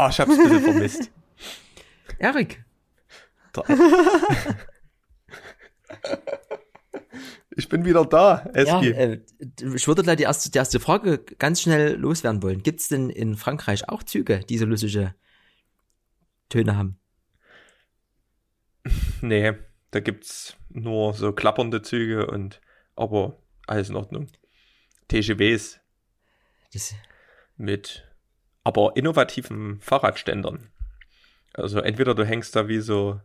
Ah, ich hab's ein bisschen vermisst. Erik. Ich bin wieder da, Ja, Eski. äh, ich würde gleich die erste, die erste Frage ganz schnell loswerden wollen. Gibt es denn in Frankreich auch Züge, die so lustige Töne haben? Nee, da gibt's nur so klappernde Züge und aber alles in Ordnung. TGWs Das, mit aber innovativen Fahrradständern. Also entweder du hängst da wie so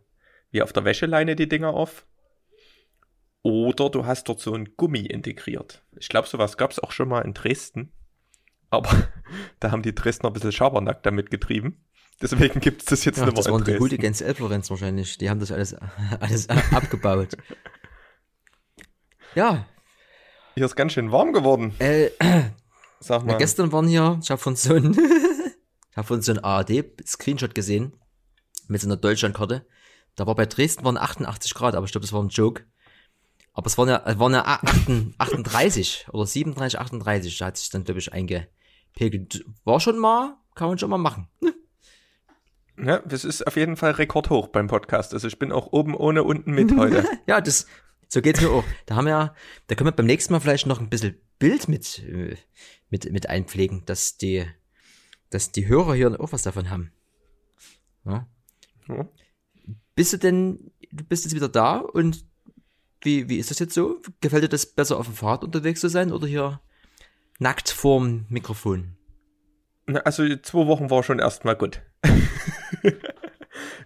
wie auf der Wäscheleine die Dinger auf oder du hast dort so ein Gummi integriert. Ich glaube, sowas gab's auch schon mal in Dresden. Aber da haben die Dresdner ein bisschen Schabernack damit getrieben. Deswegen gibt's das jetzt ja, nicht mehr das waren die. Hooligans Elblorenz wahrscheinlich. Die haben das alles, alles abgebaut. Ja, Hier ist ganz schön warm geworden. äh, Sag Ja, mal. gestern waren hier, ich habe von so einem, ich habe von so einem ARD-Screenshot gesehen, mit so einer Deutschlandkarte. Da war bei Dresden waren 88 Grad, aber ich glaube, das war ein Joke. Aber es waren ja, es waren ja 8 38 oder 37, 38, da hat sich dann, glaube ich, eingepegelt. War schon mal, kann man schon mal machen. Ja, das ist auf jeden Fall rekordhoch beim Podcast. Also ich bin auch oben ohne unten mit heute. Ja, das, so geht's mir auch. Da haben wir, da können wir beim nächsten Mal vielleicht noch ein bisschen Bild mit, äh, mit, mit einpflegen, dass die, dass die Hörer hier auch was davon haben. Ja. Ja. Bist du denn, du bist jetzt wieder da und wie, wie ist das jetzt so? Gefällt dir das besser auf dem Fahrrad unterwegs zu sein oder hier nackt vorm Mikrofon? Also zwei Wochen war schon erstmal gut.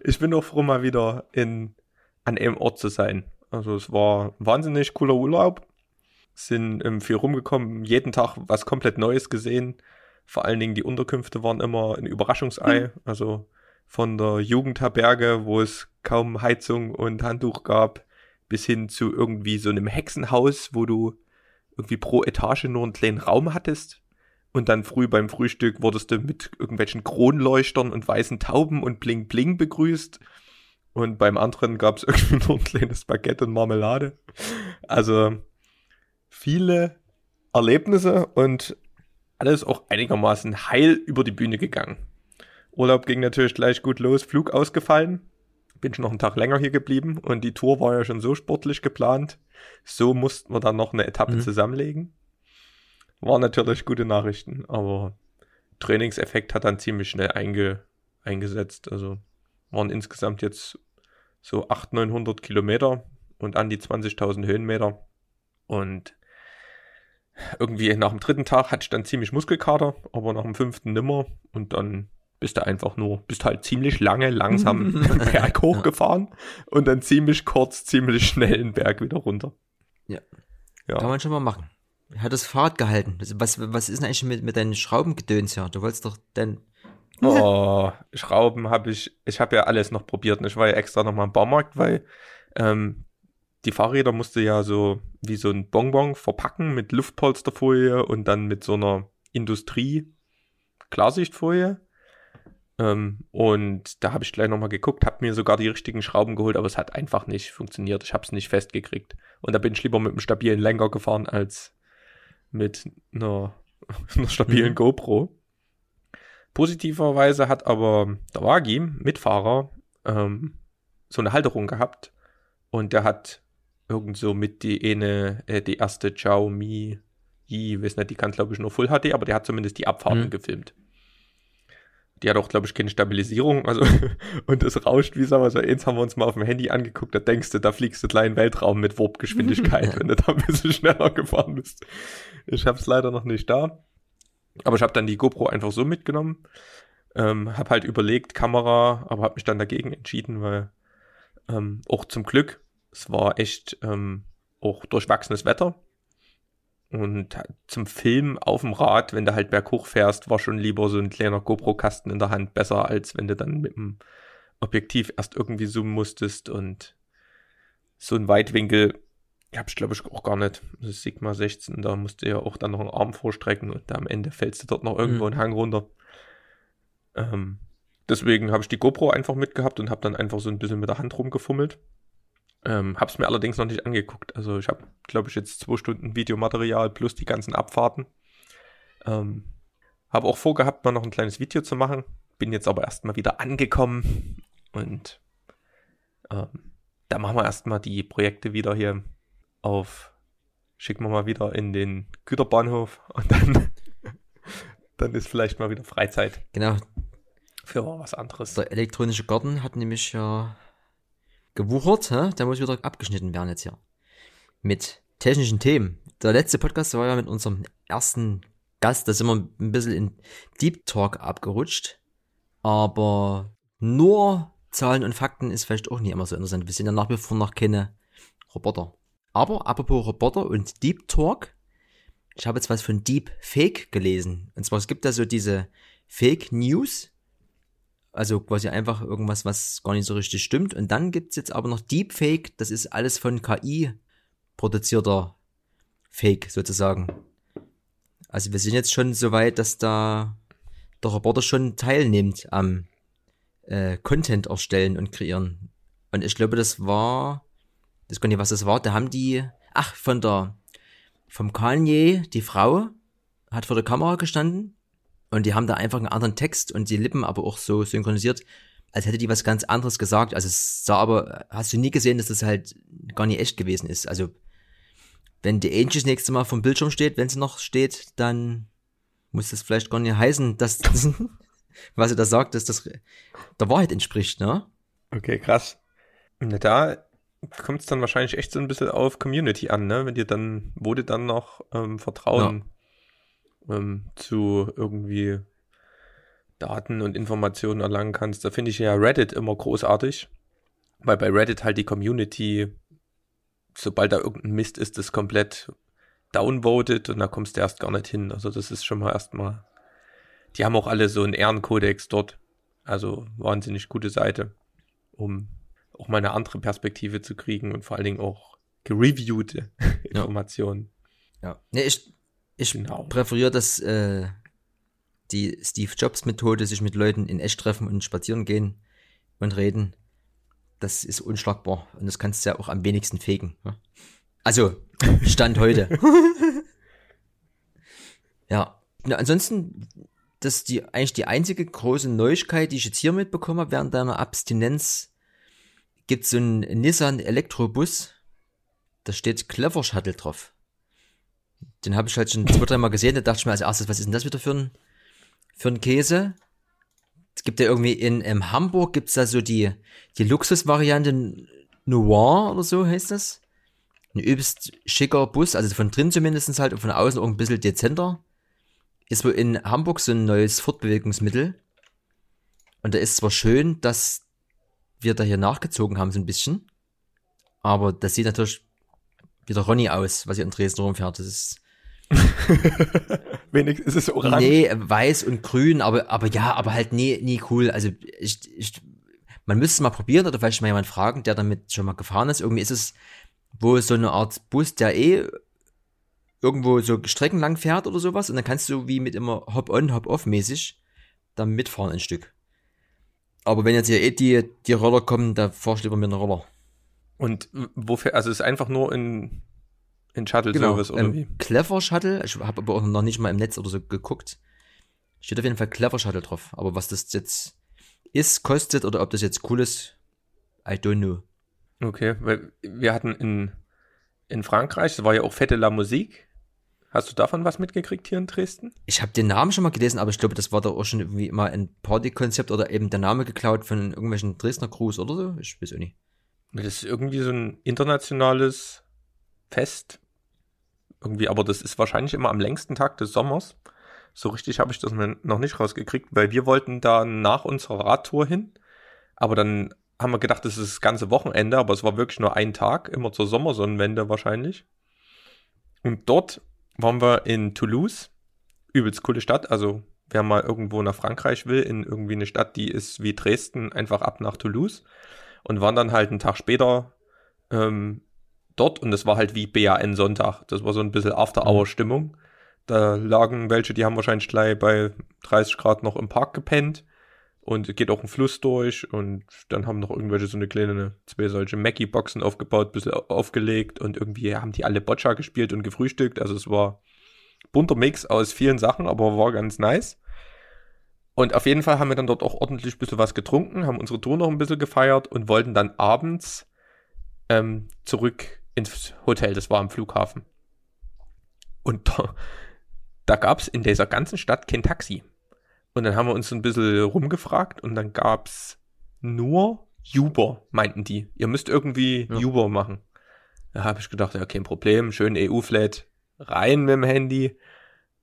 ich bin auch froh, mal wieder in, an einem Ort zu sein. Also es war ein wahnsinnig cooler Urlaub. Sind ähm, viel rumgekommen, jeden Tag was komplett Neues gesehen. Vor allen Dingen die Unterkünfte waren immer ein Überraschungsei. Also von der Jugendherberge, wo es kaum Heizung und Handtuch gab, bis hin zu irgendwie so einem Hexenhaus, wo du irgendwie pro Etage nur einen kleinen Raum hattest. Und dann früh beim Frühstück wurdest du mit irgendwelchen Kronleuchtern und weißen Tauben und Bling Bling begrüßt. Und beim anderen gab es irgendwie nur ein kleines Baguette und Marmelade. Also viele Erlebnisse und alles auch einigermaßen heil über die Bühne gegangen. Urlaub ging natürlich gleich gut los, Flug ausgefallen. Bin schon noch einen Tag länger hier geblieben und die Tour war ja schon so sportlich geplant. So mussten wir dann noch eine Etappe Mhm. zusammenlegen. War natürlich gute Nachrichten, aber Trainingseffekt hat dann ziemlich schnell einge, eingesetzt. Also waren insgesamt jetzt so 800, 900 Kilometer und an die 20.000 Höhenmeter. Und irgendwie nach dem dritten Tag hatte ich dann ziemlich Muskelkater, aber nach dem fünften nimmer. Und dann bist du einfach nur, bist halt ziemlich lange, langsam den Berg hochgefahren und dann ziemlich kurz, ziemlich schnell den Berg wieder runter. Ja. Ja. Kann man schon mal machen. Hat das Fahrrad gehalten? Das- Was, was ist denn eigentlich mit, mit deinen Schraubengedöns hier? Du wolltest doch denn, Oh, Schrauben habe ich, ich habe ja alles noch probiert. Und ich war ja extra nochmal im Baumarkt, weil ähm, die Fahrräder musste ja so wie so ein Bonbon verpacken mit Luftpolsterfolie und dann mit so einer Industrie Klarsichtfolie. Ähm, und da habe ich gleich nochmal geguckt, habe mir sogar die richtigen Schrauben geholt, aber es hat einfach nicht funktioniert. Ich habe es nicht festgekriegt. Und da bin ich lieber mit einem stabilen Lenker gefahren als mit einer, einer stabilen Mhm. GoPro. Positiverweise hat aber der Wagi, Mitfahrer, ähm, so eine Halterung gehabt und der hat irgend so mit die eine, äh, die erste Xiaomi, ich weiß nicht, die kann glaube ich nur Full HD, aber der hat zumindest die Abfahrten Mhm. gefilmt. Die hat auch, glaube ich, keine Stabilisierung, also, und es rauscht wie sagen wir so, eins haben wir uns mal auf dem Handy angeguckt, da denkst du, da fliegst du gleich in den Weltraum mit Warpgeschwindigkeit, wenn du da ein bisschen schneller gefahren bist. Ich hab's leider noch nicht da. Aber ich habe dann die GoPro einfach so mitgenommen. Ähm, hab halt überlegt, Kamera, aber habe mich dann dagegen entschieden, weil ähm, auch zum Glück, es war echt ähm, auch durchwachsenes Wetter. Und zum Film auf dem Rad, wenn du halt berghoch fährst, war schon lieber so ein kleiner GoPro-Kasten in der Hand besser, als wenn du dann mit dem Objektiv erst irgendwie zoomen musstest und so ein Weitwinkel hab ich glaube ich auch gar nicht. Das ist Sigma 16, da musst du ja auch dann noch einen Arm vorstrecken und da am Ende fällst du dort noch irgendwo Mhm. einen Hang runter. Ähm, deswegen habe ich die GoPro einfach mitgehabt und habe dann einfach so ein bisschen mit der Hand rumgefummelt. Ähm, hab's mir allerdings noch nicht angeguckt. Also ich habe, glaube ich, jetzt zwei Stunden Videomaterial plus die ganzen Abfahrten. Ähm, habe auch vorgehabt, mal noch ein kleines Video zu machen. bin jetzt aber erstmal wieder angekommen und ähm, da machen wir erstmal die Projekte wieder hier auf, schicken wir mal wieder in den Güterbahnhof und dann, dann ist vielleicht mal wieder Freizeit. Genau. Für was anderes. Der elektronische Garten hat nämlich ja gewuchert, hä? der muss wieder abgeschnitten werden jetzt hier. Mit technischen Themen. Der letzte Podcast war ja mit unserem ersten Gast, da sind wir ein bisschen in Deep Talk abgerutscht. Aber nur Zahlen und Fakten ist vielleicht auch nicht immer so interessant. Wir sind ja nach wie vor noch keine Roboter. Aber apropos Roboter und Deep Talk, ich habe jetzt was von Deep Fake gelesen. Und zwar, es gibt da so diese Fake News, also quasi einfach irgendwas, was gar nicht so richtig stimmt. Und dann gibt's jetzt aber noch Deepfake, das ist alles von KI produzierter Fake sozusagen. Also wir sind jetzt schon so weit, dass da der Reporter schon teilnimmt am äh, Content erstellen und kreieren. Und ich glaube, das war, das kann nicht, was das war, da haben die, ach, von der, vom Kanye, die Frau, hat vor der Kamera gestanden und die haben da einfach einen anderen Text und die Lippen aber auch so synchronisiert, als hätte die was ganz anderes gesagt. Also es sah aber, hast du nie gesehen, dass das halt gar nicht echt gewesen ist. Also wenn die Angie das nächste Mal vom Bildschirm steht, wenn sie noch steht, dann muss das vielleicht gar nicht heißen, dass das, was sie da sagt, dass das der Wahrheit entspricht, ne? Okay, krass. Na, da kommt es dann wahrscheinlich echt so ein bisschen auf Community an, ne? Wenn dir dann, dir dann noch ähm, Vertrauen ja. Ähm, zu irgendwie Daten und Informationen erlangen kannst. Da finde ich ja Reddit immer großartig, weil bei Reddit halt die Community, sobald da irgendein Mist ist, das komplett downvotet und da kommst du erst gar nicht hin. Also das ist schon mal erstmal, die haben auch alle so einen Ehrenkodex dort. Also wahnsinnig gute Seite, um auch mal eine andere Perspektive zu kriegen und vor allen Dingen auch gereviewte Informationen. Ja. Nee, ich, ich genau. präferiere das, äh, die Steve Jobs Methode, sich mit Leuten in echt treffen und spazieren gehen und reden. Das ist unschlagbar und das kannst du ja auch am wenigsten fegen. Ne? Also, Stand heute. ja. Na, ansonsten, das ist die, eigentlich die einzige große Neuigkeit, die ich jetzt hier mitbekommen habe während deiner Abstinenz. Gibt so einen Nissan Elektrobus. Da steht Clever Shuttle drauf. Den habe ich halt schon zwei, dreimal gesehen. Da dachte ich mir als erstes, was ist denn das wieder für ein, für ein Käse? Es gibt ja irgendwie in, in Hamburg gibt's da so die, die Luxusvariante Noir oder so heißt das ein übelst schicker Bus, also von drin zumindest halt und von außen auch ein bisschen dezenter. Ist wohl in Hamburg so ein neues Fortbewegungsmittel. Und da ist zwar schön, dass wir da hier nachgezogen haben, so ein bisschen. Aber das sieht natürlich wie der Ronny aus, was hier in Dresden rumfährt. Das ist. Wenigstens ist es orange. Nee, weiß und grün, aber, aber ja, aber halt nie, nie cool. Also ich, ich, man müsste es mal probieren oder vielleicht mal jemand fragen, der damit schon mal gefahren ist. Irgendwie ist es wo so eine Art Bus, der eh irgendwo so Strecken lang fährt oder sowas und dann kannst du wie mit immer Hop-on, Hop-off mäßig dann mitfahren ein Stück. Aber wenn jetzt hier eh die, die Roller kommen, da fahr ich lieber mit einer Roller. Und wofür, also ist einfach nur in, in Shuttle-Service genau, oder wie? Clever Shuttle, ich habe aber auch noch nicht mal im Netz oder so geguckt. Steht auf jeden Fall Clever Shuttle drauf. Aber was das jetzt ist, kostet oder ob das jetzt cool ist, I don't know. Okay, weil wir hatten in, in Frankreich, das war ja auch Fette la Musique. Hast du davon was mitgekriegt hier in Dresden? Ich habe den Namen schon mal gelesen, aber ich glaube, das war doch auch schon irgendwie mal ein Partykonzept oder eben der Name geklaut von irgendwelchen Dresdner Crews oder so. Ich weiß auch nicht. Das ist irgendwie so ein internationales Fest. Irgendwie, aber das ist wahrscheinlich immer am längsten Tag des Sommers. So richtig habe ich das noch nicht rausgekriegt, weil wir wollten da nach unserer Radtour hin. Aber dann haben wir gedacht, das ist das ganze Wochenende, aber es war wirklich nur ein Tag, immer zur Sommersonnenwende wahrscheinlich. Und dort waren wir in Toulouse, übelst coole Stadt, also wer mal irgendwo nach Frankreich will, in irgendwie eine Stadt, die ist wie Dresden, einfach ab nach Toulouse und waren dann halt einen Tag später ähm, dort und es war halt wie BAN Sonntag. Das war so ein bisschen After-Hour-Stimmung. Da lagen welche, die haben wahrscheinlich gleich bei 30 Grad noch im Park gepennt und geht auch ein Fluss durch und dann haben noch irgendwelche so eine kleine, zwei solche Mackie-Boxen aufgebaut, bisschen aufgelegt und irgendwie haben die alle Boccia gespielt und gefrühstückt. Also es war bunter Mix aus vielen Sachen, aber war ganz nice. Und auf jeden Fall haben wir dann dort auch ordentlich ein bisschen was getrunken, haben unsere Tour noch ein bisschen gefeiert und wollten dann abends ähm, zurück ins Hotel. Das war am Flughafen. Und da, da gab es in dieser ganzen Stadt kein Taxi. Und dann haben wir uns ein bisschen rumgefragt und dann gab es nur Uber, meinten die. Ihr müsst irgendwie Ja. Uber machen. Da habe ich gedacht, ja, kein Problem, schön EU-Flat, rein mit dem Handy.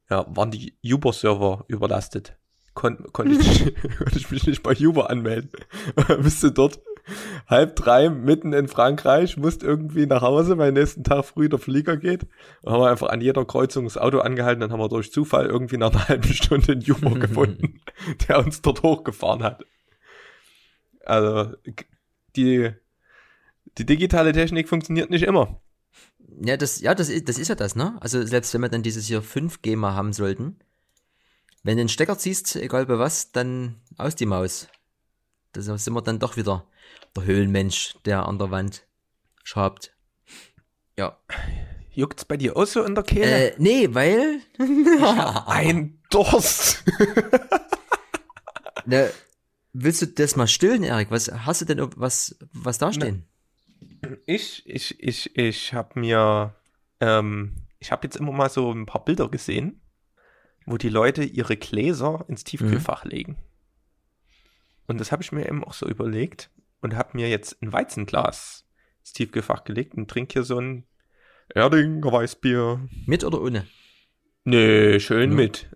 Ja, waren die Uber-Server überlastet. Kon konnte, ich, konnte ich mich nicht bei Uber anmelden. Bist du dort halb drei mitten in Frankreich, musst irgendwie nach Hause, weil nächsten Tag früh der Flieger geht. Dann haben wir einfach an jeder Kreuzung das Auto angehalten, dann haben wir durch Zufall irgendwie nach einer halben Stunde einen Uber gefunden, der uns dort hochgefahren hat. Also, die, die digitale Technik funktioniert nicht immer. Ja, das, ja, das, ist, das ist ja das, ne? Also selbst wenn wir dann dieses hier 5G mal haben sollten, wenn du den Stecker ziehst, egal bei was, dann aus die Maus. Da sind wir dann doch wieder der Höhlenmensch, der an der Wand schabt. Ja. Juckt's bei dir auch so in der Kehle? Äh, nee, weil. Ein Durst. Ne, willst du das mal stillen, Erik? Was hast du denn was, was da stehen? Ich, ich, ich, ich habe mir, ähm, ich habe jetzt immer mal so ein paar Bilder gesehen, wo die Leute ihre Gläser ins Tiefkühlfach legen. Und das habe ich mir eben auch so überlegt und habe mir jetzt ein Weizenglas ins Tiefkühlfach gelegt und trinke hier so ein Erdinger Weißbier. Mit oder ohne? Nee, schön Ja. mit.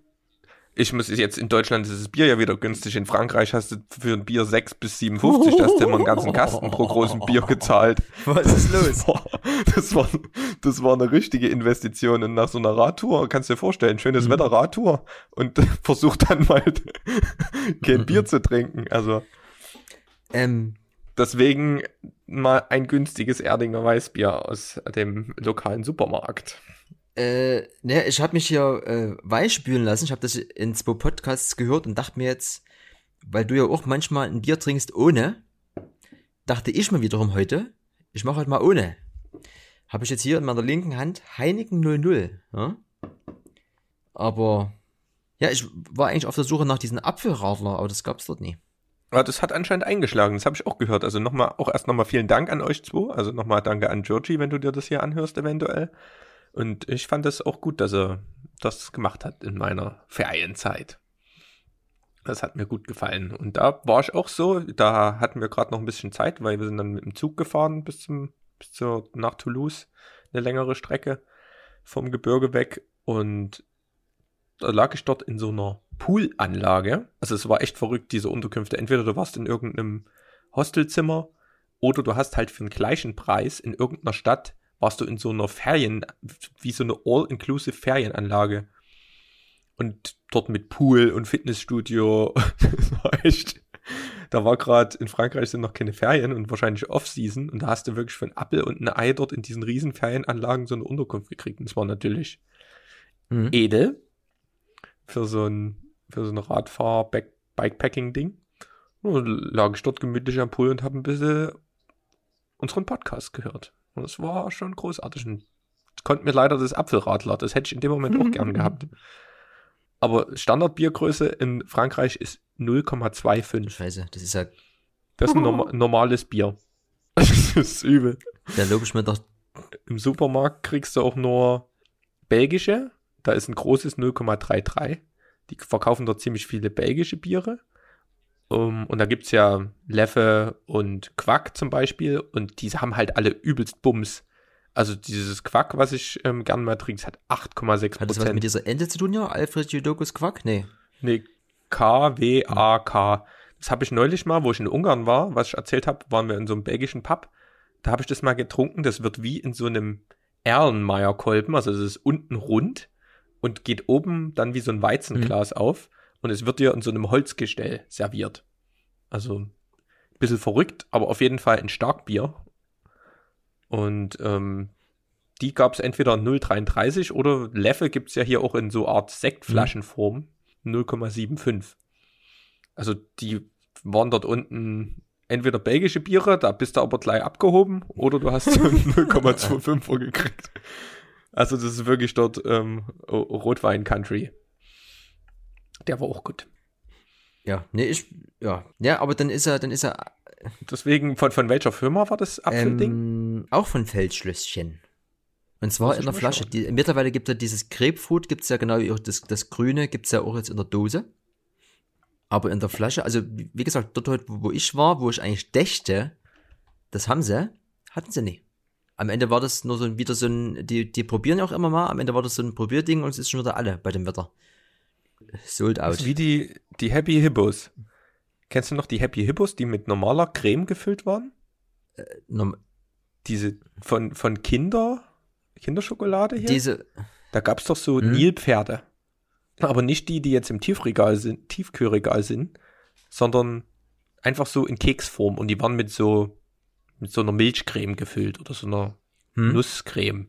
Ich muss jetzt in Deutschland ist das Bier ja wieder günstig. In Frankreich hast du für ein Bier 6 bis 57, da hast du immer einen ganzen Kasten pro großen Bier gezahlt. Was ist Das war, das war, das war eine richtige Investition. Und nach so einer Radtour, kannst du dir vorstellen, schönes Mhm. Wetter Radtour und versuch dann mal kein Mhm. Bier zu trinken. Also Ähm, deswegen mal ein günstiges Erdinger Weißbier aus dem lokalen Supermarkt. Äh, ne, ich habe mich hier äh, weich spülen lassen. Ich habe das in zwei Podcasts gehört und dachte mir jetzt, weil du ja auch manchmal ein Bier trinkst ohne, dachte ich mir wiederum heute, ich mache halt mal ohne. Habe ich jetzt hier in meiner linken Hand Heineken 00. Ja? Aber ja, ich war eigentlich auf der Suche nach diesen Apfelradler, aber das gab's dort nie. Ja, das hat anscheinend eingeschlagen, das habe ich auch gehört. Also nochmal, auch erst nochmal vielen Dank an euch zwei. Also nochmal danke an Georgie, wenn du dir das hier anhörst, eventuell. Und ich fand es auch gut, dass er das gemacht hat in meiner Ferienzeit. Das hat mir gut gefallen. Und da war ich auch so, da hatten wir gerade noch ein bisschen Zeit, weil wir sind dann mit dem Zug gefahren bis zum, bis zur, nach Toulouse, eine längere Strecke vom Gebirge weg. Und da lag ich dort in so einer Poolanlage. Also es war echt verrückt, diese Unterkünfte. Entweder du warst in irgendeinem Hostelzimmer oder du hast halt für den gleichen Preis in irgendeiner Stadt warst du in so einer Ferien, wie so eine All-Inclusive Ferienanlage. Und dort mit Pool und Fitnessstudio. das war echt. Da war gerade in Frankreich sind noch keine Ferien und wahrscheinlich Off-Season. Und da hast du wirklich für ein Appel und ein Ei dort in diesen riesen Ferienanlagen so eine Unterkunft gekriegt. Und es war natürlich Mhm. edel für so ein, für so ein Radfahr-Bikepacking-Ding. Und lag ich dort gemütlich am Pool und habe ein bisschen unseren Podcast gehört. Und es war schon großartig. Und konnte mir leider das Apfelradler, das hätte ich in dem Moment auch gern gehabt. Aber Standardbiergröße in Frankreich ist 0,25. Scheiße, das ist ja, Das ist ein norma normales Bier. Das ist übel. da lobe ich mir doch, Im Supermarkt kriegst du auch nur belgische. Da ist ein großes 0,33. Die verkaufen dort ziemlich viele belgische Biere. Um, und da gibt's ja Leffe und Quack zum Beispiel. Und diese haben halt alle übelst Bums. Also dieses Quack, was ich ähm, gern mal trinke, hat 8,6% hat das was mit dieser Ente zu tun, ja? Alfred Judokus Quack? Nee. Nee, K-W-A-K. Das habe ich neulich mal, wo ich in Ungarn war, was ich erzählt habe, waren wir in so einem belgischen Pub. Da habe ich das mal getrunken. Das wird wie in so einem Erlenmeyer-Kolben. Also es ist unten rund und geht oben dann wie so ein Weizenglas auf. Und es wird dir in so einem Holzgestell serviert. Also ein bisschen verrückt, aber auf jeden Fall ein Starkbier. Und ähm, die gab es entweder 0,33 oder Leffe gibt es ja hier auch in so Art Sektflaschenform 0,75. Also die waren dort unten entweder belgische Biere, da bist du aber gleich abgehoben, oder du hast so einen 0,25er gekriegt. Also das ist wirklich dort ähm, Rotwein-Country. Der war auch gut. Ja, nee, ich, ja. Ja, aber dann ist er, dann ist er Deswegen, von, von welcher Firma war das Apfelding? ähm, auch von Feldschlösschen. Und zwar in der Flasche. Die, mittlerweile gibt es ja dieses Grapefruit, gibt es ja genau, wie auch das, das Grüne gibt es ja auch jetzt in der Dose. Aber in der Flasche, also wie wie gesagt, dort heute, wo ich war, wo ich eigentlich dächte, das haben sie, hatten sie nie. Am Ende war das nur so ein, wieder so ein, die, die probieren ja auch immer mal, am Ende war das so ein Probierding und es ist schon wieder alle bei dem Wetter. Sold Das out. ist wie die, die Happy Hippos. Kennst du noch die Happy Hippos, die mit normaler Creme gefüllt waren? Norm- Diese von, von Kinder, Kinderschokolade hier? Diese, Da gab's doch so Mhm. Nilpferde. Aber nicht die, die jetzt im Tiefregal sind, Tiefkühlregal sind, sondern einfach so in Keksform. Und die waren mit so, mit so einer Milchcreme gefüllt oder so einer hm? Nusscreme.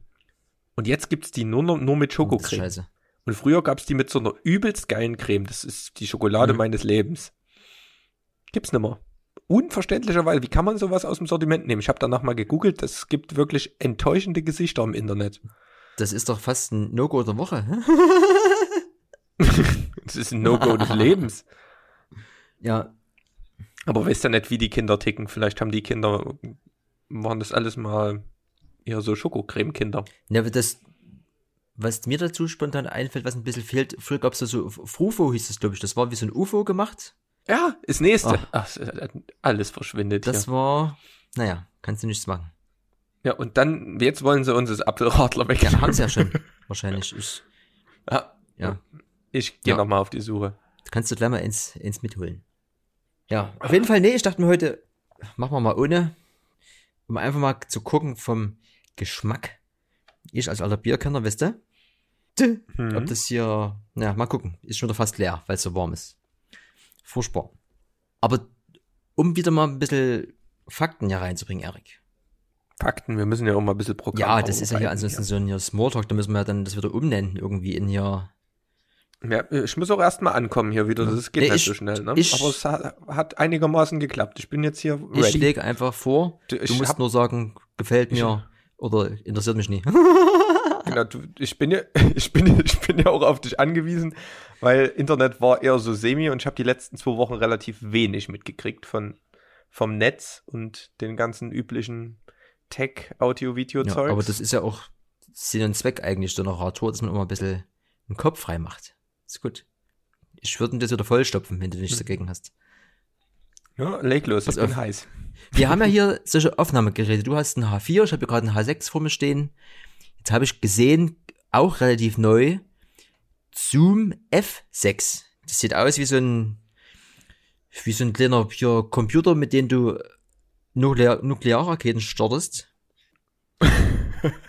Und jetzt gibt's die nur, nur mit ist Schokocreme. scheiße. Und früher gab's die mit so einer übelst geilen Creme. Das ist die Schokolade Mhm. meines Lebens. Gibt's nimmer. Unverständlicherweise, wie kann man sowas aus dem Sortiment nehmen? Ich habe danach mal gegoogelt, es gibt wirklich enttäuschende Gesichter im Internet. Das ist doch fast ein No-Go der Woche. Das ist ein No-Go des Lebens. Ja, Aber weißt ja nicht, wie die Kinder ticken. Vielleicht haben die Kinder, waren das alles mal eher so Schokocreme-Kinder. Ja, aber das, was mir dazu spontan einfällt, was ein bisschen fehlt, früher gab es da so, Frufo hieß das, glaube ich, das war wie so ein UFO gemacht. Ja, ist nächste. Ah. Ach, alles verschwindet Das hier. war, naja, kannst du nichts machen. Ja, und dann, jetzt wollen sie uns das Apfelradler weg. Ja, haben sie ja schon, wahrscheinlich. Ich, Ja, ja, ich gehe Ja. noch mal auf die Suche. kannst du gleich mal ins, ins mitholen. Ja, auf jeden Fall, nee, ich dachte mir heute, machen wir mal ohne, um einfach mal zu gucken vom Geschmack. Ich als alter Bierkenner, wisst ihr? Mhm. Ob das hier, na, mal gucken. Ist schon wieder fast leer, weil es so warm ist. Furchtbar. Aber um wieder mal ein bisschen Fakten hier reinzubringen, Erik. Fakten, wir müssen ja auch mal ein bisschen Programm Ja, das ist ja hier ansonsten so ein hier Smalltalk, da müssen wir ja dann das wieder umnennen, irgendwie in hier. Ja, ich muss auch erstmal ankommen hier wieder. Das geht Nee, nicht ich- so schnell, ne? ich- Aber es hat, hat einigermaßen geklappt. Ich bin jetzt hier Ich ready. lege einfach vor, Du, du ich musst hab- nur sagen, gefällt mir oder interessiert mich nie. Genau, du, ich bin ja, ich bin, ich bin ja auch auf dich angewiesen, weil Internet war eher so semi und ich habe die letzten zwei Wochen relativ wenig mitgekriegt von vom Netz und den ganzen üblichen Tech, Audio, ja, aber das ist ja auch Sinn und Zweck eigentlich so einer Radtour, dass man immer ein bisschen den Kopf frei macht. Ist gut. Ich würde das wieder vollstopfen, wenn du nichts Hm. dagegen hast. Ja, leg los, Pass ich bin auf. heiß. Wir haben ja hier solche Aufnahmegeräte. Du hast einen H4, ich habe hier gerade einen H6 vor mir stehen. Jetzt habe ich gesehen, auch relativ neu, Zoom F6. Das sieht aus wie so ein, wie so ein kleiner hier Computer, mit dem du Nuklear Nuklearraketen startest.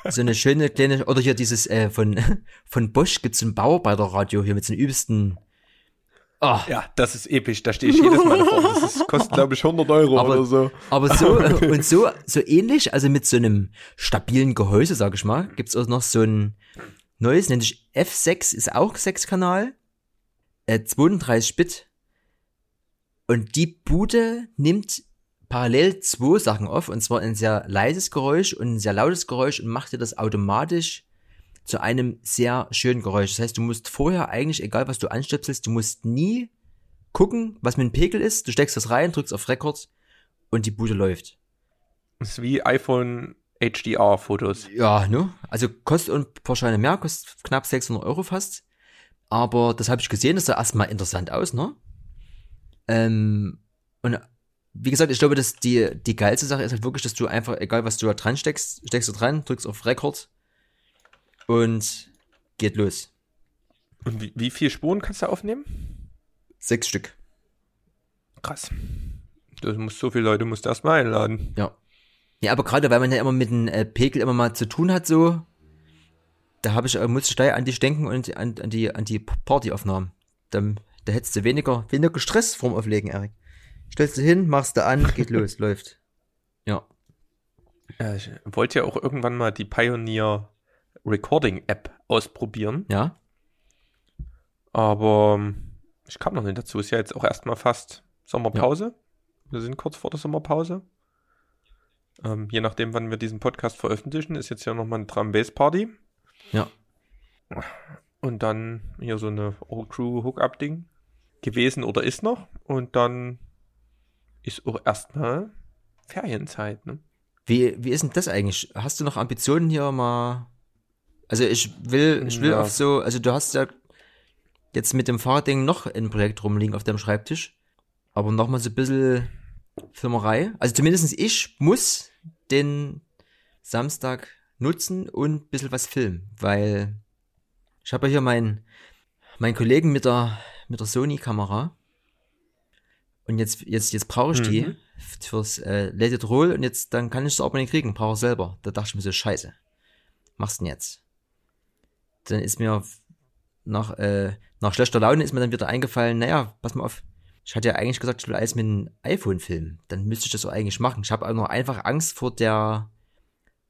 so eine schöne kleine, oder hier dieses äh, von, von Bosch gibt's ein Bauarbeiterradio hier mit so einem übelsten, ah, Ja, das ist episch, da stehe ich jedes Mal davor. Das ist, kostet, glaube ich, 100 Euro Aber- oder so. Aber so äh, und so so ähnlich, also mit so einem stabilen Gehäuse, sag ich mal, gibt's auch noch so ein neues, nennt sich F6, ist auch 6 Kanal, äh, 32 Bit. Und die Bude nimmt parallel zwei Sachen auf, und zwar ein sehr leises Geräusch und ein sehr lautes Geräusch und macht dir das automatisch zu einem sehr schönen Geräusch. Das heißt, du musst vorher eigentlich, egal was du anstöpselst, du musst nie gucken, was mit dem Pegel ist. Du steckst das rein, drückst auf Record und die Bude läuft. Das ist wie iPhone HDR-Fotos. Ja, ne? Also kostet ein paar Scheine mehr, kostet knapp 600 Euro fast. Aber das habe ich gesehen, das sah erstmal interessant aus, ne? Ähm, und wie gesagt, ich glaube, dass die, die geilste Sache ist halt wirklich, dass du einfach, egal was du da dran steckst, steckst du dran, drückst auf Record und geht los. Und wie, wie viele Spuren kannst du aufnehmen? Sechs Stück. Krass. Du musst so viele Leute musst du erstmal einladen. Ja. Ja, aber gerade weil man ja immer mit dem äh, Pegel immer mal zu tun hat, so, da habe ich, äh, muss ich da an dich denken und an, an die, an die Partyaufnahmen. Da, da hättest du weniger, weniger Stress vorm Auflegen, Erik. Stellst du hin, machst du an, geht los, läuft. Ja. Ja, ich wollte ja auch irgendwann mal die Pioneer Recording App ausprobieren, Ja. aber ähm, ich kam noch nicht dazu. Ist ja jetzt auch erstmal fast Sommerpause. Wir sind kurz vor der Sommerpause. Ähm, je nachdem, wann wir diesen Podcast veröffentlichen, ist jetzt ja nochmal eine Drum Bass Party. Ja. Und dann hier so eine Old Crew Hookup Ding. gewesen oder ist noch. Und dann ist auch erstmal Ferienzeit, ne? Wie, wie ist denn das eigentlich? Hast du noch Ambitionen hier mal? Also ich will, ich will Ja. auf so, also du hast ja jetzt mit dem Fahrradding noch ein Projekt rumliegen auf deinem Schreibtisch. Aber noch mal so ein bisschen Firmerei. Also zumindest ich muss den Samstag nutzen und ein bisschen was filmen, weil ich habe ja hier meinen meinen Kollegen mit der mit der Sony Kamera und jetzt jetzt jetzt brauche ich die Mhm. fürs äh, Let Roll und jetzt dann kann ich es aber nicht kriegen, brauche ich selber. Da dachte ich mir so Scheiße. Machst denn jetzt? Dann ist mir nach äh, nach schlechter Laune ist mir dann wieder eingefallen, naja, pass mal auf. Ich hatte ja eigentlich gesagt, ich will alles mit einem iPhone filmen. Dann müsste ich das so eigentlich machen. Ich habe auch noch einfach Angst vor der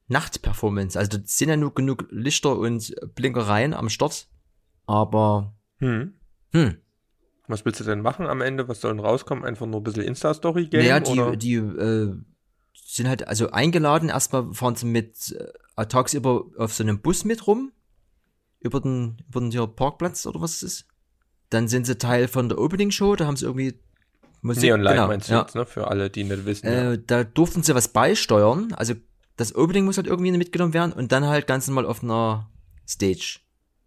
Nachtperformance. Also da sind ja nur genug Lichter und Blinkereien am Start. Aber, Hm. hm, Was willst du denn machen am Ende? Was soll denn rauskommen? Einfach nur ein bisschen Insta-Story geben? naja, die, oder? die äh, sind halt also eingeladen. Erstmal fahren sie mit äh, tagsüber auf so einem Bus mit rum. Über den, über den hier Parkplatz oder was es ist. Dann sind sie Teil von der Opening Show. Da haben sie irgendwie Musik. Neon Light genau, meinst du ja. jetzt, ne? Für alle, die nicht wissen. ja. Äh, da durften sie was beisteuern. Also das Opening muss halt irgendwie mitgenommen werden und dann halt ganz normal auf einer Stage.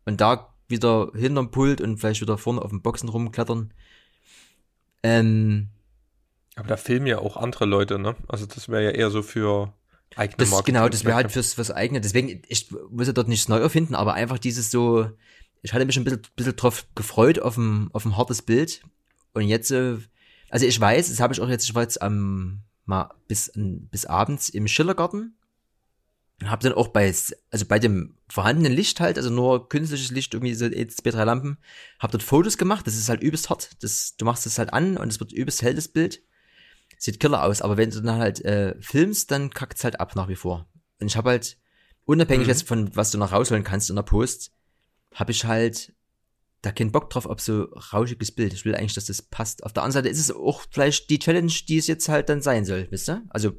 Und da wieder hinterm Pult und vielleicht wieder vorne auf den Boxen rumklettern. Ähm, Aber da filmen ja auch andere Leute, ne? Also das wäre ja eher so für eigene das, genau, das wäre halt fürs, fürs eigene. Deswegen, ich muss ja dort nichts neu erfinden, aber einfach dieses so, ich hatte mich ein bisschen, bisschen drauf gefreut auf ein, auf ein hartes Bild. Und jetzt, äh, also ich weiß, das habe ich auch jetzt, ich war jetzt am, mal bis, bis abends im Schillergarten. Hab dann auch bei, also bei dem vorhandenen Licht halt, also nur künstliches Licht, irgendwie zwei, drei Lampen, hab dort Fotos gemacht, das ist halt übelst hart. Das, du machst das halt an und es wird übelst hell, das Bild. Sieht killer aus, aber wenn du dann halt äh, filmst, dann kackt's halt ab nach wie vor. Und ich habe halt, unabhängig Mhm. jetzt von was du noch rausholen kannst in der Post, habe ich halt da keinen Bock drauf auf so rauschiges Bild. Ich will eigentlich, dass das passt. Auf der anderen Seite ist es auch vielleicht die Challenge, die es jetzt halt dann sein soll, wisst ihr? Also,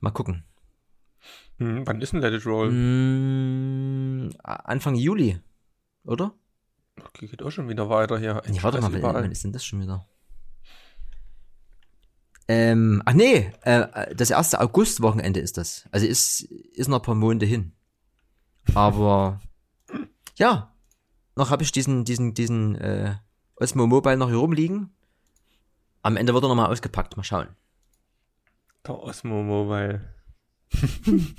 mal gucken. Hm, wann ist denn Let It Roll? Mm, Anfang Juli, oder? Okay, geht auch schon wieder weiter hier. Ein Nee, warte mal, wann ist denn das schon wieder? Ähm, ach nee, äh, das erste Augustwochenende ist das. Also ist, ist noch ein paar Monate hin. Aber ja, noch habe ich diesen, diesen, diesen äh, Osmo Mobile noch hier rumliegen. Am Ende wird er nochmal ausgepackt. Mal schauen. Der Osmo Mobile.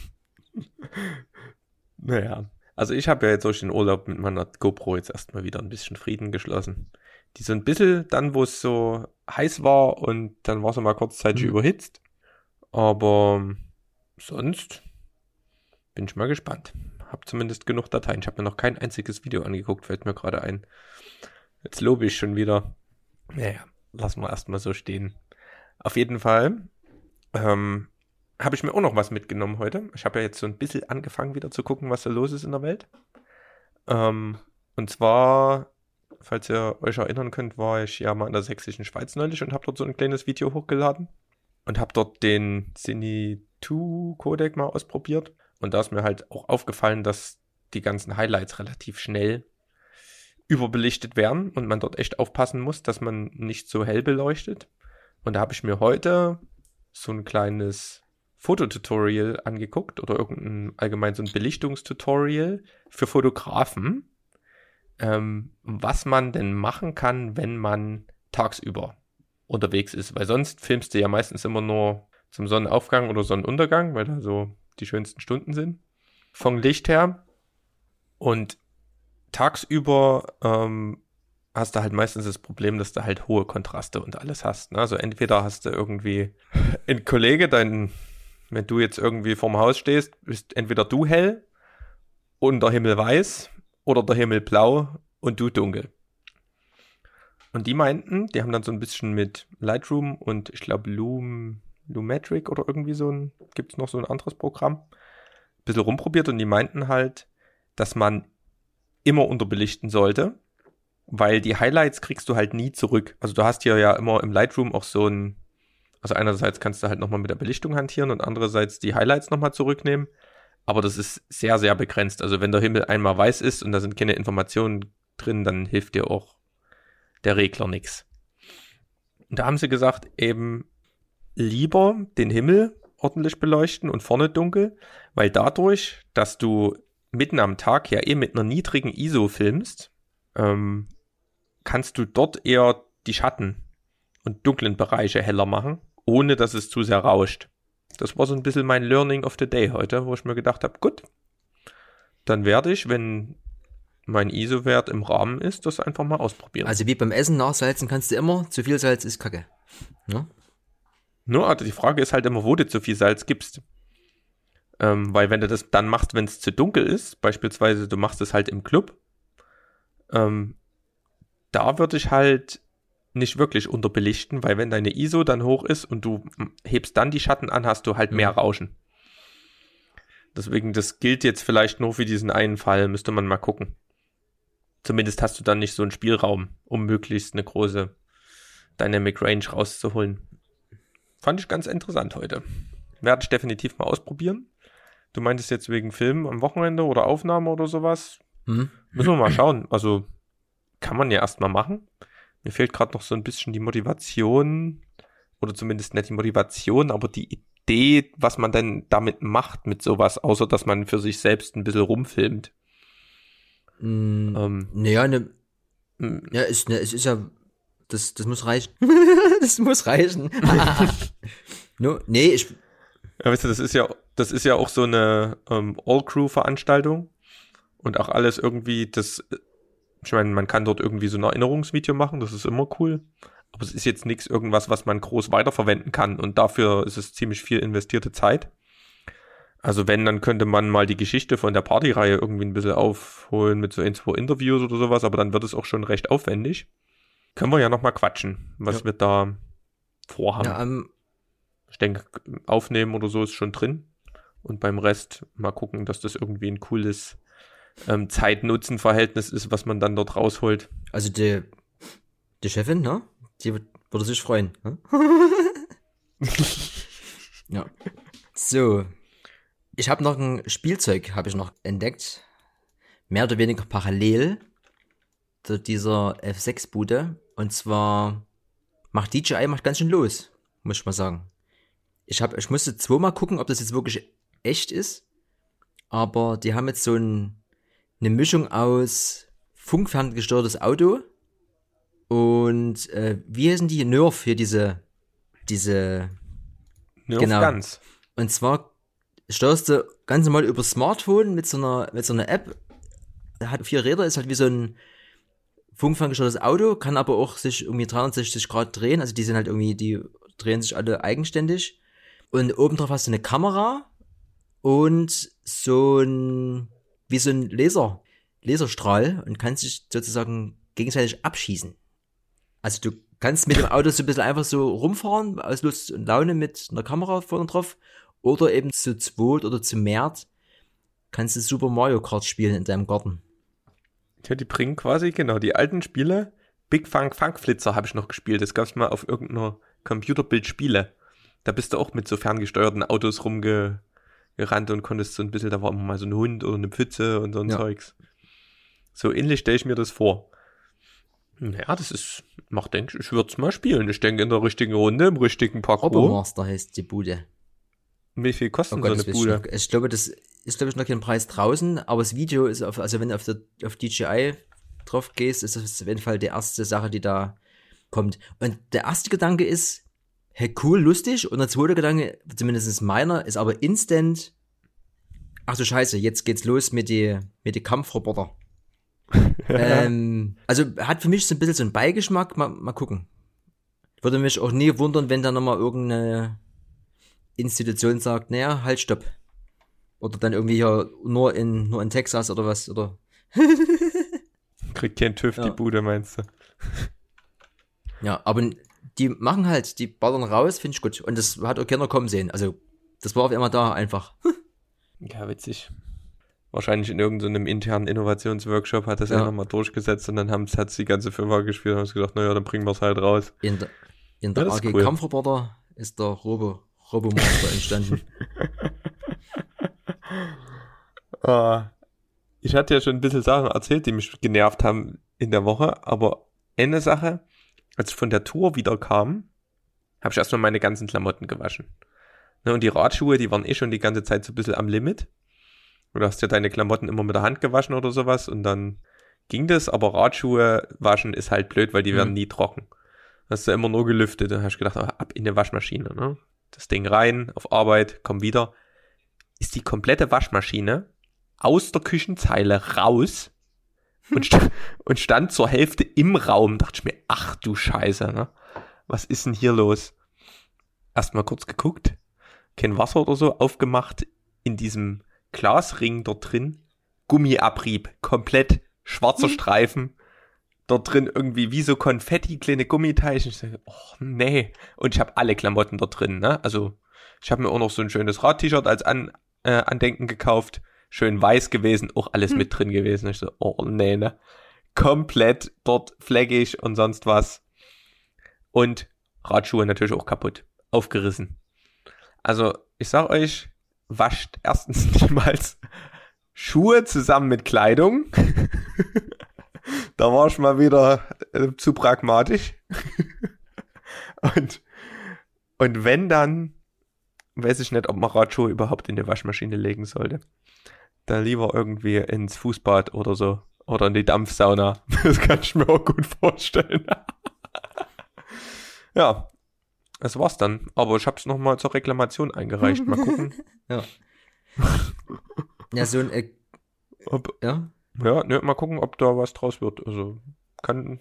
naja. Also ich habe ja jetzt durch den Urlaub mit meiner GoPro jetzt erstmal wieder ein bisschen Frieden geschlossen. Die so ein bisschen dann, wo es so heiß war und dann war sie mal kurzzeitig Mhm. überhitzt. Aber sonst bin ich mal gespannt. Hab zumindest genug Dateien. Ich habe mir noch kein einziges Video angeguckt, fällt mir gerade ein. Jetzt lobe ich schon wieder. Naja, lassen wir erstmal so stehen. Auf jeden Fall ähm, habe ich mir auch noch was mitgenommen heute. Ich habe ja jetzt so ein bisschen angefangen wieder zu gucken, was so los ist in der Welt. Ähm, und zwar, falls ihr euch erinnern könnt, war ich ja mal in der sächsischen Schweiz neulich und habe dort so ein kleines Video hochgeladen und habe dort den Cine 2 Codec mal ausprobiert. Und da ist mir halt auch aufgefallen, dass die ganzen Highlights relativ schnell überbelichtet werden und man dort echt aufpassen muss, dass man nicht so hell beleuchtet. Und da habe ich mir heute so ein kleines Fototutorial angeguckt oder irgendein allgemein so ein Belichtungstutorial für Fotografen, ähm, was man denn machen kann, wenn man tagsüber unterwegs ist. Weil sonst filmst du ja meistens immer nur zum Sonnenaufgang oder Sonnenuntergang, weil da so die schönsten Stunden sind. Vom Licht her. Und tagsüber ähm, hast du halt meistens das Problem, dass du halt hohe Kontraste und alles hast. Ne? Also entweder hast du irgendwie ein Kollege, dein, wenn du jetzt irgendwie vorm Haus stehst, bist entweder du hell und der Himmel weiß oder der Himmel blau und du dunkel. Und die meinten, die haben dann so ein bisschen mit Lightroom und ich glaube Loom, Lumetric oder irgendwie so ein, gibt es noch so ein anderes Programm, ein bisschen rumprobiert und die meinten halt, dass man immer unterbelichten sollte, weil die Highlights kriegst du halt nie zurück. Also du hast hier ja immer im Lightroom auch so ein, also einerseits kannst du halt nochmal mit der Belichtung hantieren und andererseits die Highlights nochmal zurücknehmen, aber das ist sehr, sehr begrenzt. Also wenn der Himmel einmal weiß ist und da sind keine Informationen drin, dann hilft dir auch der Regler nix. Und da haben sie gesagt, eben lieber den Himmel ordentlich beleuchten und vorne dunkel, weil dadurch, dass du mitten am Tag ja eh mit einer niedrigen ISO filmst, ähm, kannst du dort eher die Schatten und dunklen Bereiche heller machen, ohne dass es zu sehr rauscht. Das war so ein bisschen mein Learning of the Day heute, wo ich mir gedacht habe, gut, dann werde ich, wenn mein ISO-Wert im Rahmen ist, das einfach mal ausprobieren. Also wie beim Essen nachsalzen kannst du immer, zu viel Salz ist kacke. Ja? Nur, also die Frage ist halt immer, wo du zu viel Salz gibst. Ähm, weil wenn du das dann machst, wenn es zu dunkel ist, beispielsweise du machst es halt im Club, ähm, da würde ich halt nicht wirklich unterbelichten, weil wenn deine ISO dann hoch ist und du hebst dann die Schatten an, hast du halt mehr Rauschen. Deswegen, das gilt jetzt vielleicht nur für diesen einen Fall, müsste man mal gucken. Zumindest hast du dann nicht so einen Spielraum, um möglichst eine große Dynamic Range rauszuholen. Fand ich ganz interessant heute. Werde ich definitiv mal ausprobieren. Du meintest jetzt wegen Film am Wochenende oder Aufnahme oder sowas. Mhm. Müssen wir mal schauen. Also kann man ja erstmal machen. Mir fehlt gerade noch so ein bisschen die Motivation, oder zumindest nicht die Motivation, aber die Idee, was man denn damit macht mit sowas, außer dass man für sich selbst ein bisschen rumfilmt. Mm, Ähm, naja, ne, mm, ja, ist, ne, es ist ja, das, das muss reichen. das muss reichen. no, nee, ich, Ja, weißt du, das ist ja, das ist ja auch so eine ähm, All-Crew-Veranstaltung und auch alles irgendwie, das, ich meine, man kann dort irgendwie so ein Erinnerungsvideo machen, das ist immer cool. Aber es ist jetzt nichts irgendwas, was man groß weiterverwenden kann und dafür ist es ziemlich viel investierte Zeit. Also wenn, dann könnte man mal die Geschichte von der Partyreihe irgendwie ein bisschen aufholen mit so ein, zwei Interviews oder sowas, aber dann wird es auch schon recht aufwendig. Können wir ja nochmal quatschen, was Ja. wir da vorhaben. ja, ähm, Ich denke, aufnehmen oder so ist schon drin. Und beim Rest mal gucken, dass das irgendwie ein cooles ähm, Zeit-Nutzen-Verhältnis ist, was man dann dort rausholt. also die, die Chefin, ne? Die würde sich freuen. Ne? ja. So. Ich habe noch ein Spielzeug, habe ich noch entdeckt. Mehr oder weniger parallel zu dieser F6-Bude. Und zwar macht DJI macht ganz schön los, muss ich mal sagen. Ich, hab, ich musste zweimal gucken, ob das jetzt wirklich echt ist. Aber die haben jetzt so ein, eine Mischung aus funkferngesteuertes Auto und äh, wie heißen die? Nerf hier diese, diese Nur Genau. ganz. und zwar steuerst du ganz normal über Smartphone mit so einer, mit so einer App. Hat vier Räder, ist halt wie so ein funkferngesteuertes Auto, kann aber auch sich irgendwie 360 Grad drehen. Also die sind halt irgendwie, die drehen sich alle eigenständig. Und obendrauf hast du eine Kamera und so ein, wie so ein Laser, Laserstrahl und kannst dich sozusagen gegenseitig abschießen. Also du kannst mit dem Auto so ein bisschen einfach so rumfahren, aus Lust und Laune mit einer Kamera vorne drauf. Oder eben zu zweit oder zu mehrt kannst du Super Mario Kart spielen in deinem Garten. Ja, die bringen quasi, genau, die alten Spiele. Big Funk Funk Flitzer habe ich noch gespielt. Das gab's mal auf irgendeiner Computerbildspiele. Da bist du auch mit so ferngesteuerten Autos rumgerannt und konntest so ein bisschen, da war immer mal so ein Hund oder eine Pfütze und so ein Ja. Zeugs. So ähnlich stelle ich mir das vor. Ja, das ist, mach denk, ich würde es mal spielen. Ich denke in der richtigen Runde, im richtigen Parcours. Robomaster heißt die Bude. Wie viel Oh kostet Gott, so das eine ich, Bude? noch, ich glaube, das ist, glaube ich, noch kein Preis draußen, aber das Video ist auf, also wenn du auf, der, auf DJI drauf gehst, ist das auf jeden Fall die erste Sache, die da kommt. Und der erste Gedanke ist, hey, cool, lustig, und der zweite Gedanke, zumindest meiner, ist aber instant, ach du Scheiße, jetzt geht's los mit die, mit die Kampfroboter. ähm, also hat für mich so ein bisschen so einen Beigeschmack, mal, mal gucken. Würde mich auch nie wundern, wenn da nochmal irgendeine Institution sagt, naja, halt, stopp. Oder dann irgendwie hier nur in, nur in Texas oder was, oder. Kriegt kein TÜV Ja. die Bude, meinst du? Ja, aber die machen halt, die ballern raus, finde ich gut. Und das hat auch keiner kommen sehen. Also, das war auf einmal da einfach. Ja, witzig. Wahrscheinlich in irgendeinem internen Innovationsworkshop hat das Ja. nochmal durchgesetzt und dann haben es die ganze Firma gespielt und haben gesagt, naja, dann bringen wir es halt raus. In der, in der Ja, AG cool. Kampfroboter ist der Robo, Robomonster entstanden. Ah, ich hatte ja schon ein bisschen Sachen erzählt, die mich genervt haben in der Woche, aber eine Sache, als ich von der Tour wieder kam, habe ich erstmal meine ganzen Klamotten gewaschen. Ne, und die Radschuhe, die waren eh schon die ganze Zeit so ein bisschen am Limit. Du hast ja deine Klamotten immer mit der Hand gewaschen oder sowas und dann ging das, aber Radschuhe waschen ist halt blöd, weil die mhm. werden nie trocken. Hast du immer nur gelüftet. Dann hast du gedacht, ab in die Waschmaschine. Ne? Das Ding rein, auf Arbeit, komm wieder. Ist die komplette Waschmaschine aus der Küchenzeile raus und, st und stand zur Hälfte im Raum. Dachte ich mir, ach du Scheiße, ne? Was ist denn hier los? Erstmal kurz geguckt, kein Wasser oder so, aufgemacht in diesem Glasring dort drin. Gummiabrieb, komplett schwarzer mhm. Streifen. Dort drin irgendwie wie so Konfetti, kleine Gummiteilchen. Ich sage, oh nee. Und ich habe alle Klamotten dort drin, ne? Also ich habe mir auch noch so ein schönes Rad-T-Shirt als An äh, Andenken gekauft. Schön weiß gewesen, auch alles hm. mit drin gewesen. Ich so, oh nee, ne? Komplett dort fleckig und sonst was. Und Radschuhe natürlich auch kaputt. Aufgerissen. Also, ich sag euch, wascht erstens niemals Schuhe zusammen mit Kleidung. da war ich mal wieder äh, zu pragmatisch. und, und wenn dann, weiß ich nicht, ob man Radschuhe überhaupt in die Waschmaschine legen sollte. Dann lieber irgendwie ins Fußbad oder so. Oder in die Dampfsauna. Das kann ich mir auch gut vorstellen. ja, das war's dann. Aber ich hab's nochmal zur Reklamation eingereicht. Mal gucken. ja. Ja, so ein. Äh, ob, ja? Ja, ne, mal gucken, ob da was draus wird. Also, kann,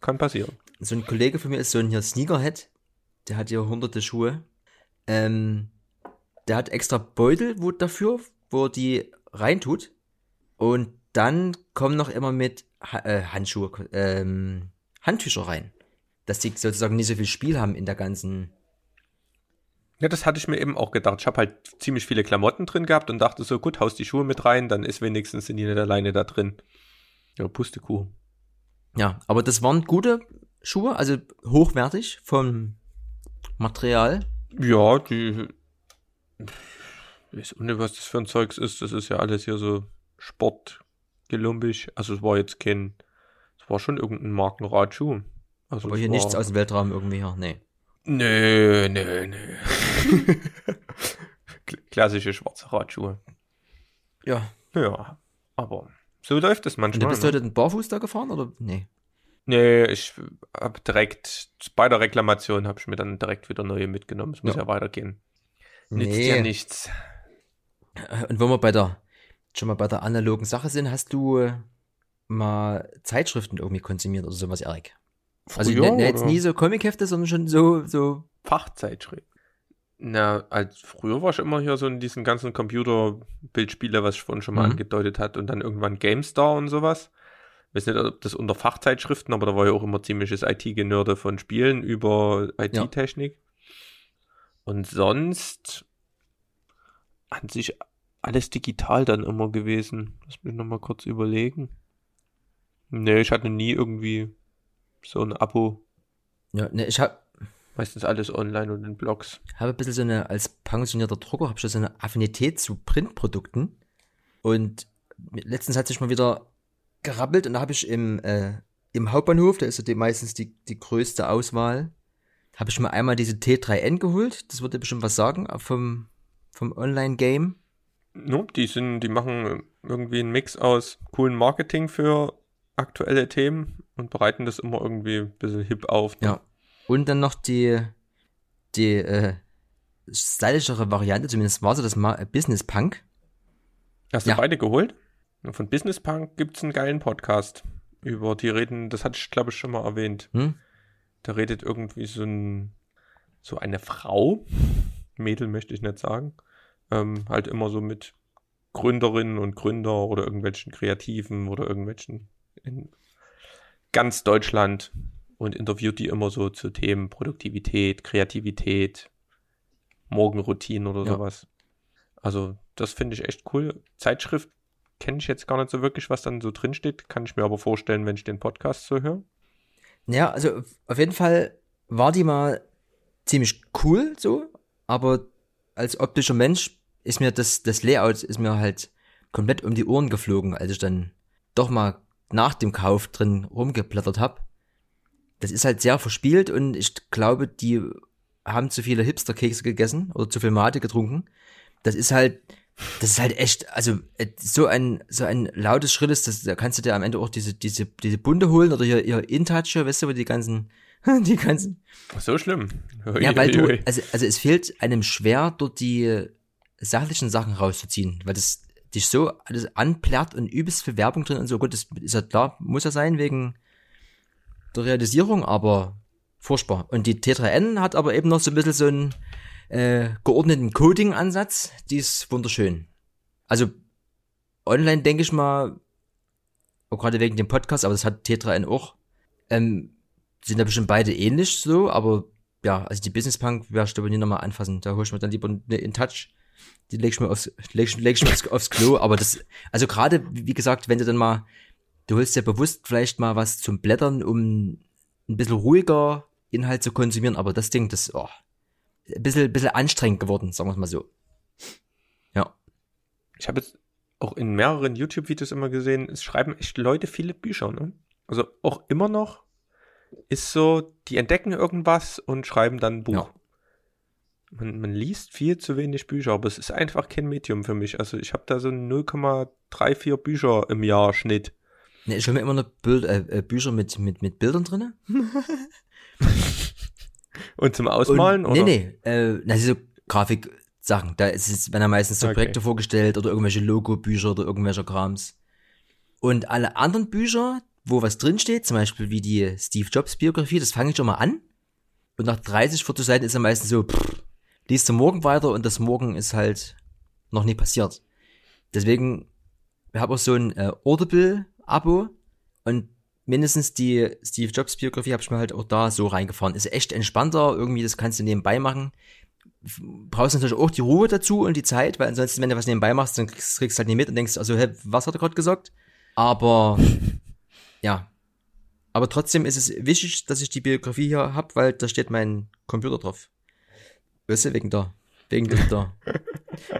kann passieren. So ein Kollege von mir ist so ein hier Sneakerhead. Der hat hier hunderte Schuhe. Ähm, der hat extra Beutel wo, dafür, wo die reintut. Und dann kommen noch immer mit ha äh, Handschuhe, ähm, Handtücher rein. Dass die sozusagen nicht so viel Spiel haben in der ganzen ja, das hatte ich mir eben auch gedacht. Ich habe halt ziemlich viele Klamotten drin gehabt und dachte so, gut, haust die Schuhe mit rein, dann ist wenigstens sind die nicht alleine da drin. Ja, Pustekuchen. Ja, aber das waren gute Schuhe, also hochwertig vom Material. Ja, die. Ich weiß nicht, was das für ein Zeugs ist. Das ist ja alles hier so sportgelumpisch. Also es war jetzt kein. Es war schon irgendein Markenradschuh. Also aber hier war, nichts aus dem Weltraum irgendwie, ja, nee. Nö, nö, nö. Klassische schwarze Radschuhe. Ja. Ja, aber so läuft es manchmal. Und du bist ne? heute den Barfuß da gefahren oder nee? Nee, ich hab direkt bei der Reklamation habe ich mir dann direkt wieder neue mitgenommen. Es muss ja, ja weitergehen. Nützt nee. ja nichts. Und wenn wir bei der schon mal bei der analogen Sache sind, hast du mal Zeitschriften irgendwie konsumiert oder sowas, Erik? Also Früher, also ne, jetzt nie so Comichefte, sondern schon so, so. Fachzeitschrift. Na, als früher war ich immer hier so in diesen ganzen Computerbildspiele, was ich vorhin schon mal mhm. angedeutet hat, und dann irgendwann GameStar und sowas. Ich weiß nicht, ob das unter Fachzeitschriften, aber da war ja auch immer ziemliches IT-Genörde von Spielen über IT-Technik. Ja. Und sonst an sich alles digital dann immer gewesen. Lass mich nochmal kurz überlegen. Nee, ich hatte nie irgendwie so ein Abo. Ja, ne, ich habe meistens alles online und in Blogs. Habe ein bisschen so eine, als pensionierter Drucker habe ich so eine Affinität zu Printprodukten. Und letztens hat sich mal wieder gerappelt und da habe ich im, äh, im Hauptbahnhof, da ist ja die, meistens die, die größte Auswahl, habe ich mal einmal diese T3N geholt. Das würde bestimmt was sagen vom, vom Online-Game. No, die sind, die machen irgendwie einen Mix aus coolen Marketing für aktuelle Themen und bereiten das immer irgendwie ein bisschen hip auf. Ne? Ja. Und dann noch die, die äh, stylischere Variante, zumindest war so das mal äh, Business Punk. Hast du ja. beide geholt? Von Business Punk gibt es einen geilen Podcast über die reden, das hatte ich glaube ich schon mal erwähnt. Hm? Da redet irgendwie so ein so eine Frau, Mädel möchte ich nicht sagen, ähm, halt immer so mit Gründerinnen und Gründer oder irgendwelchen Kreativen oder irgendwelchen in ganz Deutschland und interviewt die immer so zu Themen Produktivität, Kreativität, Morgenroutinen oder ja. sowas. Also, das finde ich echt cool. Zeitschrift kenne ich jetzt gar nicht so wirklich, was dann so drinsteht. Kann ich mir aber vorstellen, wenn ich den Podcast so höre. Ja, also auf jeden Fall war die mal ziemlich cool so, aber als optischer Mensch ist mir das, das Layout ist mir halt komplett um die Ohren geflogen, als ich dann doch mal nach dem Kauf drin rumgeblättert habe. das ist halt sehr verspielt und ich glaube, die haben zu viele Hipster-Kekse gegessen oder zu viel Mate getrunken. Das ist halt, das ist halt echt, also äh, so ein so ein lautes Schrilles, das, da kannst du dir am Ende auch diese diese diese Bunde holen oder hier ihr InTouch, weißt du, wo die ganzen die ganzen So schlimm. Ui, ja, weil ui, du ui. also also es fehlt einem schwer dort die sachlichen Sachen rauszuziehen, weil das dich so alles anplärrt und übelst viel Werbung drin und so. Gut, das ist ja klar, muss ja sein wegen der Realisierung, aber furchtbar. Und die T3N hat aber eben noch so ein bisschen so einen äh, geordneten Coding-Ansatz, die ist wunderschön. Also online denke ich mal, auch gerade wegen dem Podcast, aber das hat T3N auch, ähm, sind da bestimmt beide ähnlich so, aber ja, also die Business Punk werde ich ich nie nochmal anfassen. Da hol ich mir dann lieber eine in Touch. Die leg ich mir aufs, leg, leg ich mir aufs, aufs Klo, aber das, also gerade, wie gesagt, wenn du dann mal, du holst ja bewusst vielleicht mal was zum Blättern, um ein bisschen ruhiger Inhalt zu konsumieren, aber das Ding, das, oh, ein bisschen, bisschen anstrengend geworden, sagen wir es mal so. Ja. Ich habe jetzt auch in mehreren YouTube-Videos immer gesehen, es schreiben echt Leute viele Bücher, ne? Also auch immer noch ist so, die entdecken irgendwas und schreiben dann ein Buch. Ja. Man, man liest viel zu wenig Bücher, aber es ist einfach kein Medium für mich. Also ich habe da so 0,34 Bücher im Jahr Schnitt. Ne, ich hol mir immer noch Bild, äh, äh, Bücher mit, mit, mit Bildern drinne. Und zum Ausmalen? Und, oder? Nee, nee, äh, na, so Grafiksachen. Da ist es, werden ja meistens so Okay. Projekte vorgestellt oder irgendwelche Logo-Bücher oder irgendwelcher Krams. Und alle anderen Bücher, wo was drinsteht, zum Beispiel wie die Steve Jobs Biografie, das fange ich schon mal an. Und nach 30, 40 Seiten ist er meistens so, pff, liest du morgen weiter und das morgen ist halt noch nie passiert. Deswegen, ich habe auch so ein äh, Audible-Abo und mindestens die Steve Jobs Biografie habe ich mir halt auch da so reingefahren. Ist echt entspannter, irgendwie, das kannst du nebenbei machen. Brauchst natürlich auch die Ruhe dazu und die Zeit, weil ansonsten, wenn du was nebenbei machst, dann kriegst, kriegst du halt nicht mit und denkst, also, hä, was hat er gerade gesagt? Aber, ja. Aber trotzdem ist es wichtig, dass ich die Biografie hier hab, weil da steht mein Computer drauf. Weißt du, wegen der, wegen der, der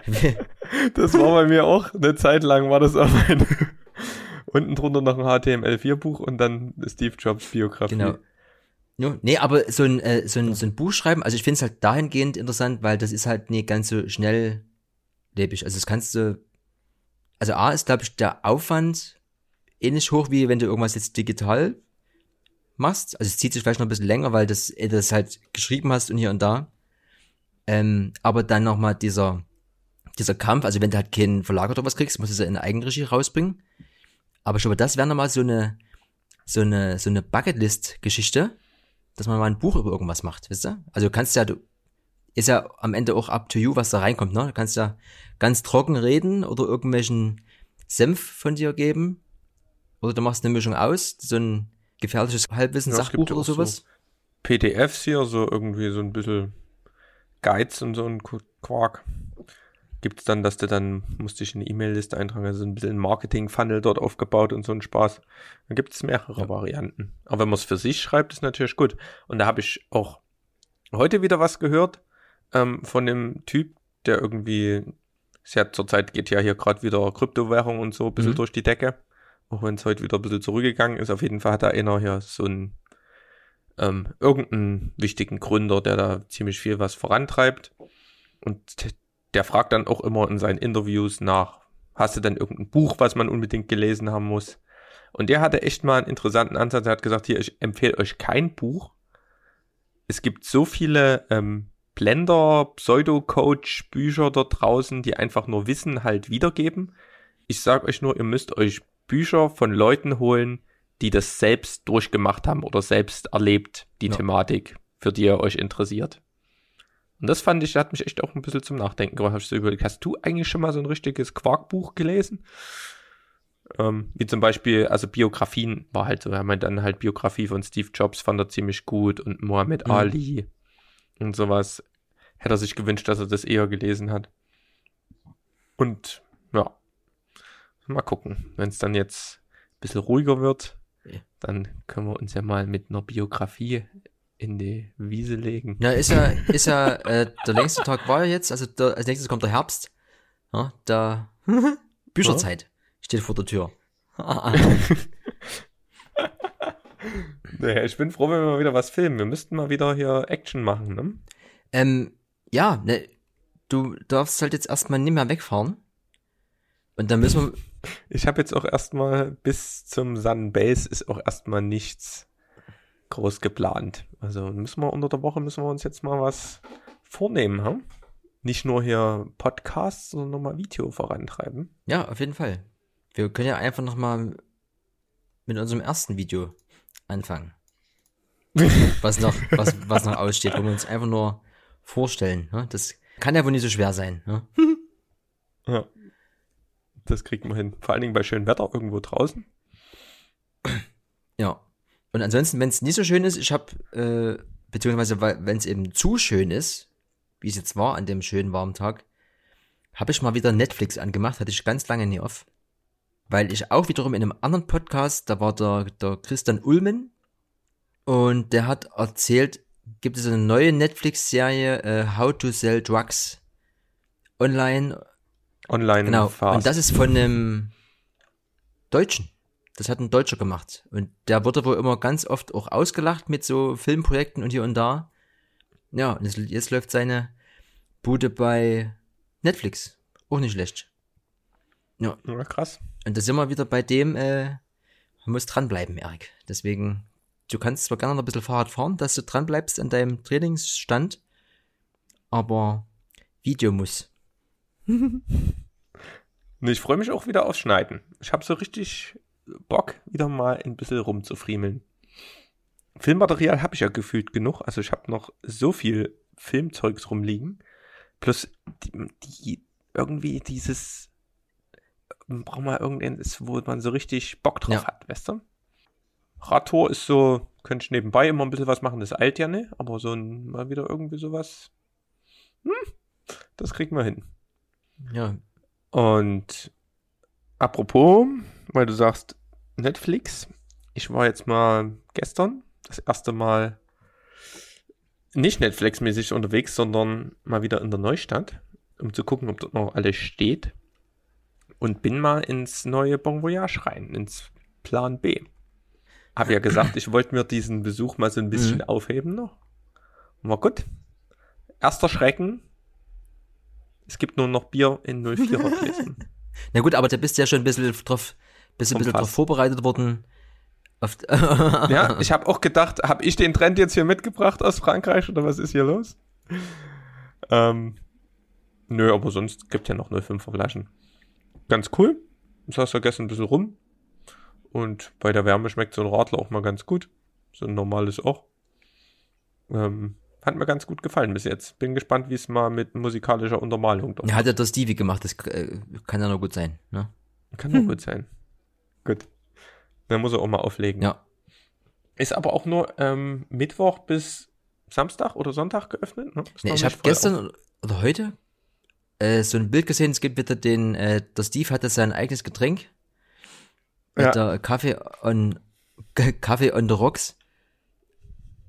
Das war bei mir auch eine Zeit lang, war das auf ein unten drunter noch ein HTML4-Buch und dann Steve Jobs Biografie. Genau. Ja, nee, aber so ein, äh, so ein, so ein Buch schreiben, also ich finde es halt dahingehend interessant, weil das ist halt nicht ganz so schnelllebig. Also das kannst du, also A ist, glaube ich, der Aufwand ähnlich hoch, wie wenn du irgendwas jetzt digital machst. Also es zieht sich vielleicht noch ein bisschen länger, weil das, äh, das halt geschrieben hast und hier und da. Ähm, aber dann nochmal dieser, dieser Kampf, also wenn du halt keinen Verlag oder was kriegst, musst du es ja in Eigenregie rausbringen. Aber schon mal das wäre nochmal so eine, so eine, so eine Bucketlist-Geschichte, dass man mal ein Buch über irgendwas macht, wisst ihr? Also du kannst ja, du, ist ja am Ende auch up to you, was da reinkommt, ne? Du kannst ja ganz trocken reden oder irgendwelchen Senf von dir geben. Oder du machst eine Mischung aus, so ein gefährliches Halbwissen, Ja, es Sachbuch gibt oder auch so sowas. PDFs hier, so irgendwie so ein bisschen Guides und so ein Qu- Quark. Gibt's dann, dass du dann, musst dich in eine E-Mail-Liste eintragen, also ein bisschen Marketing-Funnel dort aufgebaut und so ein Spaß. Dann gibt's mehrere Ja. Varianten. Aber wenn man es für sich schreibt, ist natürlich gut. Und da habe ich auch heute wieder was gehört ähm, von dem Typ, der irgendwie, ist ja zurzeit geht ja hier gerade wieder Kryptowährung und so ein bisschen Mhm. durch die Decke. Auch wenn es heute wieder ein bisschen zurückgegangen ist. Auf jeden Fall hat da einer hier so ein ähm, irgendeinen wichtigen Gründer, der da ziemlich viel was vorantreibt. Und der fragt dann auch immer in seinen Interviews nach, hast du denn irgendein Buch, was man unbedingt gelesen haben muss? Und der hatte echt mal einen interessanten Ansatz. Er hat gesagt, hier, ich empfehle euch kein Buch. Es gibt so viele ähm, Blender, Pseudo-Coach-Bücher dort draußen, die einfach nur Wissen halt wiedergeben. Ich sag euch nur, ihr müsst euch Bücher von Leuten holen, die das selbst durchgemacht haben oder selbst erlebt, die Ja. Thematik, für die ihr euch interessiert. Und das fand ich, hat mich echt auch ein bisschen zum Nachdenken gebracht. Hab ich so überlegt, hast du eigentlich schon mal so ein richtiges Quarkbuch gelesen? Ähm, wie zum Beispiel, also Biografien war halt so, wir haben halt dann halt Biografie von Steve Jobs, fand er ziemlich gut und Muhammad Mhm. Ali und sowas. Hätte er sich gewünscht, dass er das eher gelesen hat. Und ja, mal gucken. Wenn es dann jetzt ein bisschen ruhiger wird, Ja. dann können wir uns ja mal mit einer Biografie in die Wiese legen. Ja, ist ja, ist ja, äh, der längste Tag war ja jetzt, also der, als nächstes kommt der Herbst. Ja, da Bücherzeit steht vor der Tür. Nee, ich bin froh, wenn wir mal wieder was filmen. Wir müssten mal wieder hier Action machen, ne? Ähm, ja, ne, du darfst halt jetzt erstmal nicht mehr wegfahren. Und dann müssen wir, Ich habe jetzt auch erstmal bis zum Sun Base ist auch erstmal nichts groß geplant. Also müssen wir unter der Woche müssen wir uns jetzt mal was vornehmen, hm? Nicht nur hier Podcasts, sondern nochmal Video vorantreiben. ja, auf jeden Fall. Wir können ja einfach nochmal mit unserem ersten Video anfangen. was noch, was, was noch aussteht, wo wir uns einfach nur vorstellen. Ne? Das kann ja wohl nicht so schwer sein. Ne? Ja. Das kriegt man hin. Vor allen Dingen bei schönem Wetter irgendwo draußen. Ja. Und ansonsten, wenn es nicht so schön ist, ich habe, äh, beziehungsweise wenn es eben zu schön ist, wie es jetzt war an dem schönen warmen Tag, habe ich mal wieder Netflix angemacht, hatte ich ganz lange nie auf. Weil ich auch wiederum in einem anderen Podcast, da war der, der Christian Ulmen und der hat erzählt, gibt es eine neue Netflix-Serie, äh, How to Sell Drugs online Online Genau. fast. Und das ist von einem Deutschen. Das hat ein Deutscher gemacht. Und der wurde wohl immer ganz oft auch ausgelacht mit so Filmprojekten und hier und da. Ja, und jetzt, jetzt läuft seine Bude bei Netflix. Auch nicht schlecht. Ja, ja, krass. und da sind wir wieder bei dem, äh, man muss dranbleiben, Erik. Deswegen, du kannst zwar gerne noch ein bisschen Fahrrad fahren, dass du dranbleibst an deinem Trainingsstand, aber Video muss. Ich freue mich auch wieder aufs Schneiden. Ich habe so richtig Bock, wieder mal ein bisschen rumzufriemeln. Filmmaterial habe ich ja gefühlt genug. Also ich habe noch so viel Filmzeugs rumliegen. Plus die, die irgendwie dieses braucht man irgendeins, wo man so richtig Bock drauf Ja. hat, weißt du? Radtour ist so, könnte ich nebenbei immer ein bisschen was machen, das eilt ja nicht, aber so ein, mal wieder irgendwie sowas, hm, das kriegt man hin. Ja, Und apropos, weil du sagst Netflix, ich war jetzt mal gestern das erste Mal nicht Netflix-mäßig unterwegs, sondern mal wieder in der Neustadt, um zu gucken, ob dort noch alles steht. Und bin mal ins neue Bon Voyage rein, ins Plan B. Hab ja gesagt, ich wollte mir diesen Besuch mal so ein bisschen aufheben noch. War gut. Erster Schrecken. Es gibt nur noch Bier in 04er Gläsern. Na gut, aber da bist du ja schon ein bisschen drauf, bist ein bisschen drauf vorbereitet worden. Ja, ich habe auch gedacht, habe ich den Trend jetzt hier mitgebracht aus Frankreich oder was ist hier los? Ähm, nö, aber sonst gibt ja noch 05er Flaschen. Ganz cool. Ich saß vergessen ein bisschen rum. Und bei der Wärme schmeckt so ein Radler auch mal ganz gut. So ein normales auch. Ähm, hat mir ganz gut gefallen bis jetzt. Bin gespannt, wie es mal mit musikalischer Untermalung doch ja, hat ja der Stevie gemacht, das äh, kann ja nur gut sein. Ne? Kann nur gut sein. Gut. Dann muss er auch mal auflegen. Ja. Ist aber auch nur ähm, Mittwoch bis Samstag oder Sonntag geöffnet. Ne? Nee, ich habe gestern oder heute äh, so ein Bild gesehen, es gibt wieder den, äh, der Steve hatte sein eigenes Getränk. Ja. Mit der Kaffee on Kaffee on the Rocks.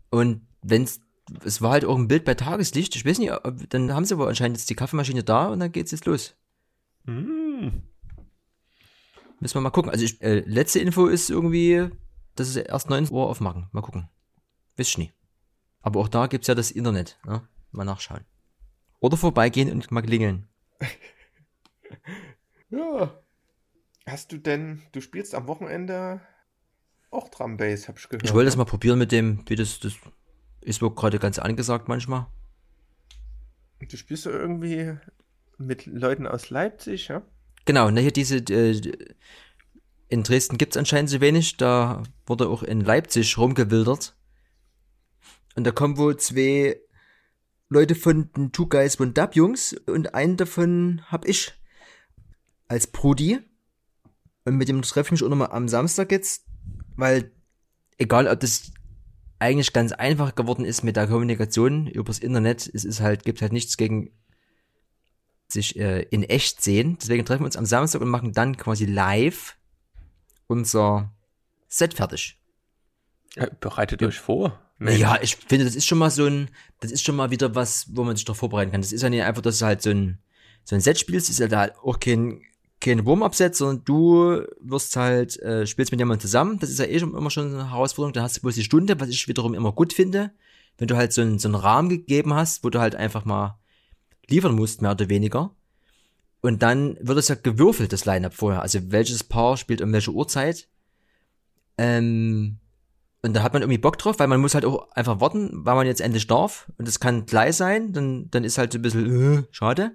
Und wenn's es war halt auch ein Bild bei Tageslicht, ich weiß nicht, dann haben sie aber anscheinend jetzt die Kaffeemaschine da und dann geht's jetzt los. Mm. Müssen wir mal gucken. Also ich, äh, letzte Info ist irgendwie, dass sie erst 9 Uhr aufmachen. Mal gucken. Wisst ich nie. Aber auch da gibt's ja das Internet. Ne? Mal nachschauen. Oder vorbeigehen und mal klingeln. Ja. Hast du denn, du spielst am Wochenende auch Drum Bass, hab ich gehört. Ich wollte das mal probieren mit dem, wie das, das ist wohl gerade ganz angesagt manchmal. Du spielst so irgendwie mit Leuten aus Leipzig, ja? Genau, ne, hier diese, äh, in Dresden gibt's anscheinend so wenig, da wurde auch in Leipzig rumgewildert. Und da kommen wohl zwei Leute von den Two Guys von Dub Jungs und einen davon hab ich als Brudi. Und mit dem treffe ich mich auch nochmal am Samstag jetzt, weil egal ob das eigentlich ganz einfach geworden ist mit der Kommunikation übers Internet, es ist halt, gibt halt nichts gegen sich äh, in echt sehen. Deswegen treffen wir uns am Samstag und machen dann quasi live unser Set fertig. ja bereitet euch vor. Naja, ich finde, das ist schon mal so ein, das ist schon mal wieder was, wo man sich darauf vorbereiten kann. Das ist ja nicht einfach, dass du halt so ein, so ein Set spielst, ist ja da halt auch kein, kein Warm-Up-Set, sondern du wirst halt, äh, spielst mit jemandem zusammen. Das ist ja eh schon immer schon eine Herausforderung. Dann hast du bloß die Stunde, was ich wiederum immer gut finde. Wenn du halt so einen, so einen Rahmen gegeben hast, wo du halt einfach mal liefern musst, mehr oder weniger. Und dann wird es ja gewürfelt, das Line-Up vorher. Also welches Paar spielt um welche Uhrzeit. Ähm, und da hat man irgendwie Bock drauf, weil man muss halt auch einfach warten, weil man jetzt endlich darf. Und es kann gleich sein, dann, dann ist halt so ein bisschen äh, schade.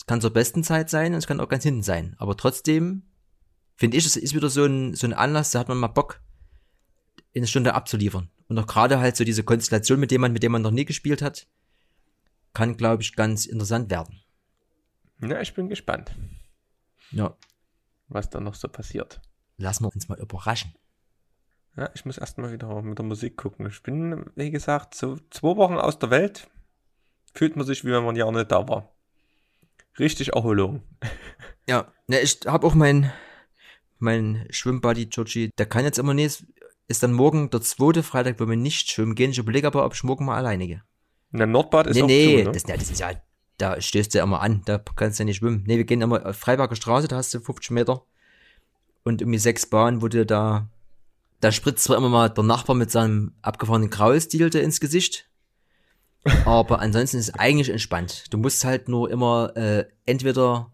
Es kann zur besten Zeit sein und es kann auch ganz hinten sein. Aber trotzdem finde ich, es ist wieder so ein, so ein Anlass, da hat man mal Bock, in eine Stunde abzuliefern. Und auch gerade halt so diese Konstellation mit dem man, mit dem man noch nie gespielt hat, kann, glaube ich, ganz interessant werden. Ja, ich bin gespannt. Ja. Was da noch so passiert. Lassen wir uns mal überraschen. Ja, ich muss erstmal wieder mit der Musik gucken. Ich bin, wie gesagt, so zwei Wochen aus der Welt. Fühlt man sich, wie wenn man ja nicht da war. Richtig Erholung. Ja, ne, ich habe auch mein, mein Schwimmbuddy Georgie, der kann jetzt immer nicht, ist dann morgen der zweite Freitag, wo wir nicht schwimmen gehen. Ich überlege aber, ob ich morgen mal alleine gehe. Na, Nordbad ist nee, auch nee, zu, ne? das, ja, das ist ja, da stößt du ja immer an, da kannst du ja nicht schwimmen. Nee, wir gehen immer auf Freiberger Straße, da hast du 50 Meter und irgendwie sechs Bahnen, wo du da, da spritzt zwar immer mal der Nachbar mit seinem abgefahrenen Graulstil dir ins Gesicht, aber ansonsten ist es eigentlich entspannt. Du musst halt nur immer äh, entweder,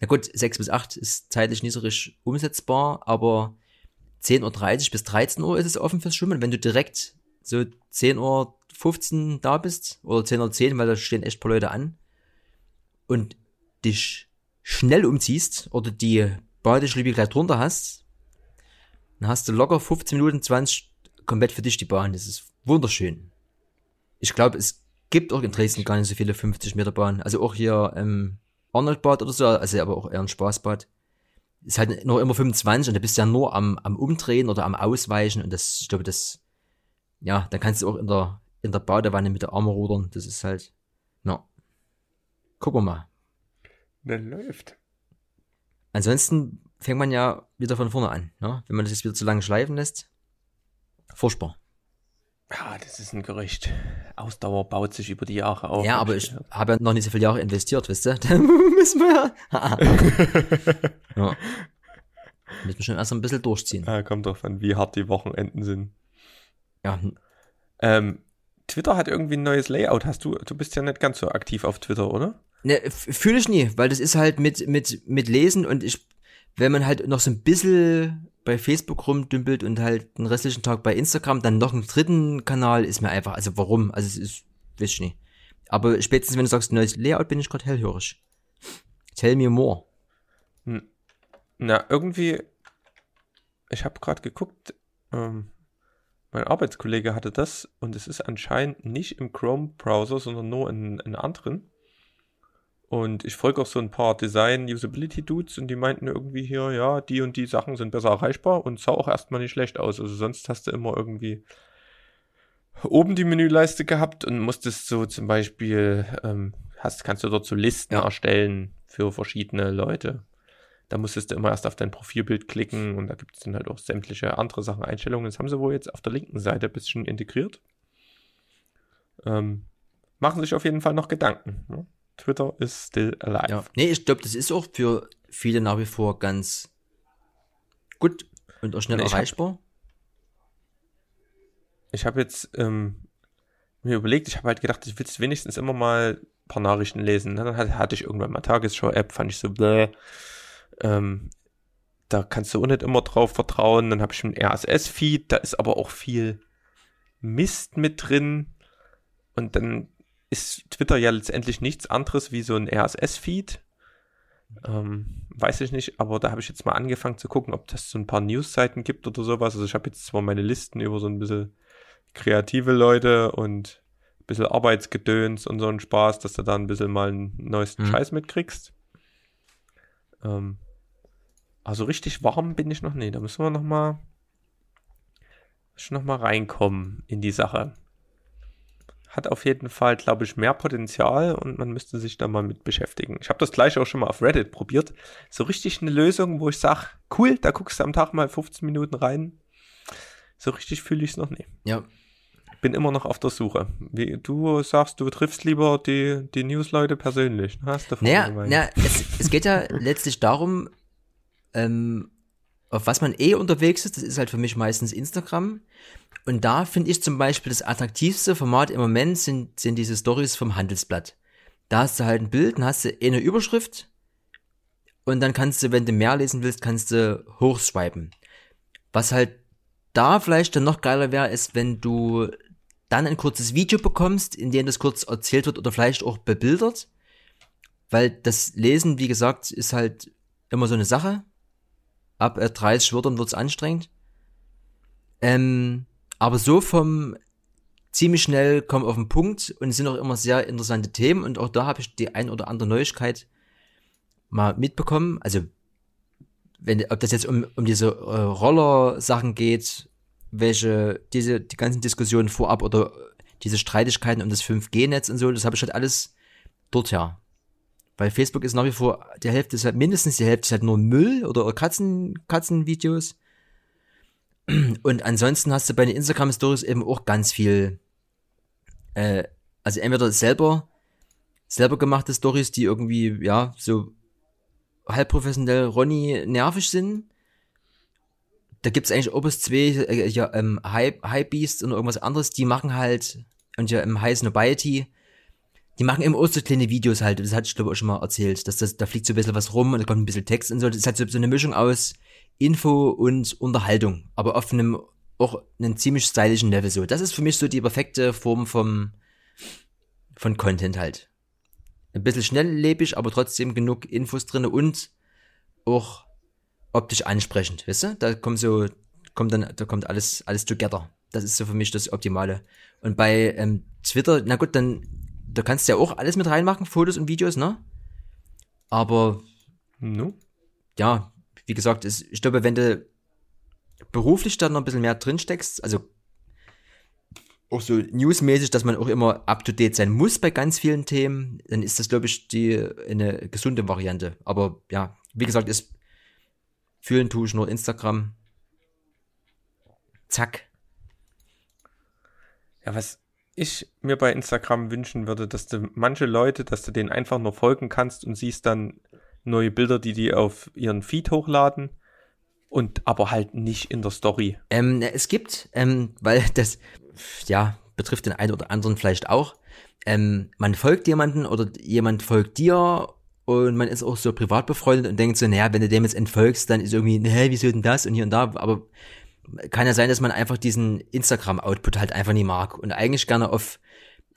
na gut, 6 bis 8 ist zeitlich richtig umsetzbar, aber 10.30 Uhr bis 13 Uhr ist es offen fürs Schwimmen. Wenn du direkt so 10 Uhr 15 da bist oder 10 Uhr 10, weil da stehen echt paar Leute an und dich schnell umziehst oder die Badeschliebe gleich drunter hast, dann hast du locker 15 Minuten, 20 komplett für dich die Bahn. Das ist wunderschön. Ich glaube, es gibt auch in Dresden gar nicht so viele 50 Meter Bahnen. Also auch hier ähm, Arnoldbad oder so, also aber auch eher ein Spaßbad. Ist halt nur immer 25 und da bist du ja nur am, am Umdrehen oder am Ausweichen und das, ich glaube, das, ja, dann kannst du auch in der, in der Badewanne mit der Arme rudern. Das ist halt, na. Gucken wir mal. Der läuft. Ansonsten fängt man ja wieder von vorne an, ne? wenn man das jetzt wieder zu lange schleifen lässt. Furchtbar. Ja, das ist ein Gerücht. Ausdauer baut sich über die Jahre auf. ja, aber ich habe ja noch nicht so viele Jahre investiert, wisst ihr? Da müssen wir ja. ja. Müssen wir schon erst ein bisschen durchziehen. Ja, kommt drauf an, wie hart die Wochenenden sind. Ja, Ähm, Twitter hat irgendwie ein neues Layout. Hast du, du bist ja nicht ganz so aktiv auf Twitter, oder? Ne, fühle ich nie, weil das ist halt mit, mit, mit Lesen und ich, wenn man halt noch so ein bisschen bei Facebook rumdümpelt und halt den restlichen Tag bei Instagram, dann noch einen dritten Kanal, ist mir einfach, also warum? Also es ist, weiß ich nicht. Aber spätestens, wenn du sagst, neues Layout, bin ich gerade hellhörig. Tell me more. Na, irgendwie, ich habe gerade geguckt, ähm, mein Arbeitskollege hatte das und es ist anscheinend nicht im Chrome-Browser, sondern nur in, in anderen. Und ich folge auch so ein paar Design-Usability-Dudes und die meinten irgendwie hier, ja, die und die Sachen sind besser erreichbar und sah auch erstmal nicht schlecht aus. Also sonst hast du immer irgendwie oben die Menüleiste gehabt und musstest so zum Beispiel, ähm, hast, kannst du dort so Listen Ja. erstellen für verschiedene Leute. Da musstest du immer erst auf dein Profilbild klicken und da gibt es dann halt auch sämtliche andere Sachen, Einstellungen. Das haben sie wohl jetzt auf der linken Seite ein bisschen integriert. Ähm, machen sich auf jeden Fall noch Gedanken. Ne? Twitter is still alive. Ja. Nee, ich glaube, das ist auch für viele nach wie vor ganz gut und auch schnell Nee, ich hab- erreichbar. Ich habe jetzt ähm, mir überlegt, ich habe halt gedacht, ich will wenigstens immer mal ein paar Nachrichten lesen. Ne? Dann hatte, hatte ich irgendwann mal Tagesschau-App, fand ich so bläh. Ähm, da kannst du auch nicht immer drauf vertrauen. Dann habe ich einen RSS-Feed, da ist aber auch viel Mist mit drin. Und dann ist Twitter ja letztendlich nichts anderes wie so ein RSS-Feed. Ähm, weiß ich nicht, aber da habe ich jetzt mal angefangen zu gucken, ob das so ein paar News-Seiten gibt oder sowas. Also ich habe jetzt zwar meine Listen über so ein bisschen kreative Leute und ein bisschen Arbeitsgedöns und so einen Spaß, dass du da ein bisschen mal einen neuesten Mhm. Scheiß mitkriegst. Ähm, also richtig warm bin ich noch nie. Da müssen wir noch mal, noch mal reinkommen in die Sache. Hat auf jeden Fall, glaube ich, mehr Potenzial und man müsste sich da mal mit beschäftigen. Ich habe das gleiche auch schon mal auf Reddit probiert. So richtig eine Lösung, wo ich sage, cool, da guckst du am Tag mal 15 Minuten rein. So richtig fühle ich es noch nicht. Ja. bin immer noch auf der Suche. Wie, du sagst, du triffst lieber die, die News-Leute persönlich. ne? Hast du Naja, naja es, es geht ja letztlich darum, ähm, auf was man eh unterwegs ist. Das ist halt für mich meistens Instagram. Und da finde ich zum Beispiel das attraktivste Format im Moment sind, sind diese Stories vom Handelsblatt. Da hast du halt ein Bild, dann hast du eine Überschrift und dann kannst du, wenn du mehr lesen willst, kannst du hochswipen. Was halt da vielleicht dann noch geiler wäre, ist, wenn du dann ein kurzes Video bekommst, in dem das kurz erzählt wird oder vielleicht auch bebildert. Weil das Lesen, wie gesagt, ist halt immer so eine Sache. Ab äh, 30 Wörtern wird's anstrengend. Ähm, aber so vom ziemlich schnell kommen auf den Punkt und es sind auch immer sehr interessante Themen und auch da habe ich die ein oder andere Neuigkeit mal mitbekommen. Also wenn ob das jetzt um, um diese äh, Roller-Sachen geht, welche diese die ganzen Diskussionen vorab oder diese Streitigkeiten um das 5G-Netz und so, das habe ich halt alles dort her. Weil Facebook ist nach wie vor, die Hälfte ist halt, mindestens die Hälfte ist halt nur Müll oder Katzen, Katzenvideos. Und ansonsten hast du bei den Instagram Stories eben auch ganz viel, äh, also entweder selber, selber gemachte Stories, die irgendwie, ja, so halb professionell Ronny nervig sind. Da gibt's eigentlich Opus 2, äh, ja, ähm, Hype, Hypebeast und irgendwas anderes, die machen halt, und ja, im High Snobiety, die machen immer auch so kleine Videos halt, das hatte ich glaube ich auch schon mal erzählt, dass das, da fliegt so ein bisschen was rum und da kommt ein bisschen Text und so, das ist halt so, so eine Mischung aus Info und Unterhaltung, aber auf einem, auch einem ziemlich stylischen Level so. Das ist für mich so die perfekte Form vom, von Content halt. Ein bisschen schnelllebig, aber trotzdem genug Infos drinne und auch optisch ansprechend, weißt du? Da kommt so, kommt dann, da kommt alles, alles together. Das ist so für mich das Optimale. Und bei ähm, Twitter, na gut, dann, da kannst du ja auch alles mit reinmachen, Fotos und Videos, ne? Aber No? ja, wie gesagt, es, ich glaube, wenn du beruflich da noch ein bisschen mehr drin steckst, also auch so newsmäßig, dass man auch immer up to date sein muss bei ganz vielen Themen, dann ist das, glaube ich, die eine gesunde Variante. Aber ja, wie gesagt, ist fühlen tue ich nur Instagram. Zack. Ja, was ich mir bei Instagram wünschen würde, dass du manche Leute, dass du denen einfach nur folgen kannst und siehst dann neue Bilder, die die auf ihren Feed hochladen und aber halt nicht in der Story. Ähm, es gibt, ähm, weil das, ja, betrifft den einen oder anderen vielleicht auch, ähm, man folgt jemanden oder jemand folgt dir und man ist auch so privat befreundet und denkt so, naja, wenn du dem jetzt entfolgst, dann ist irgendwie, hä, wieso denn das und hier und da, aber kann ja sein, dass man einfach diesen Instagram-Output halt einfach nie mag und eigentlich gerne auf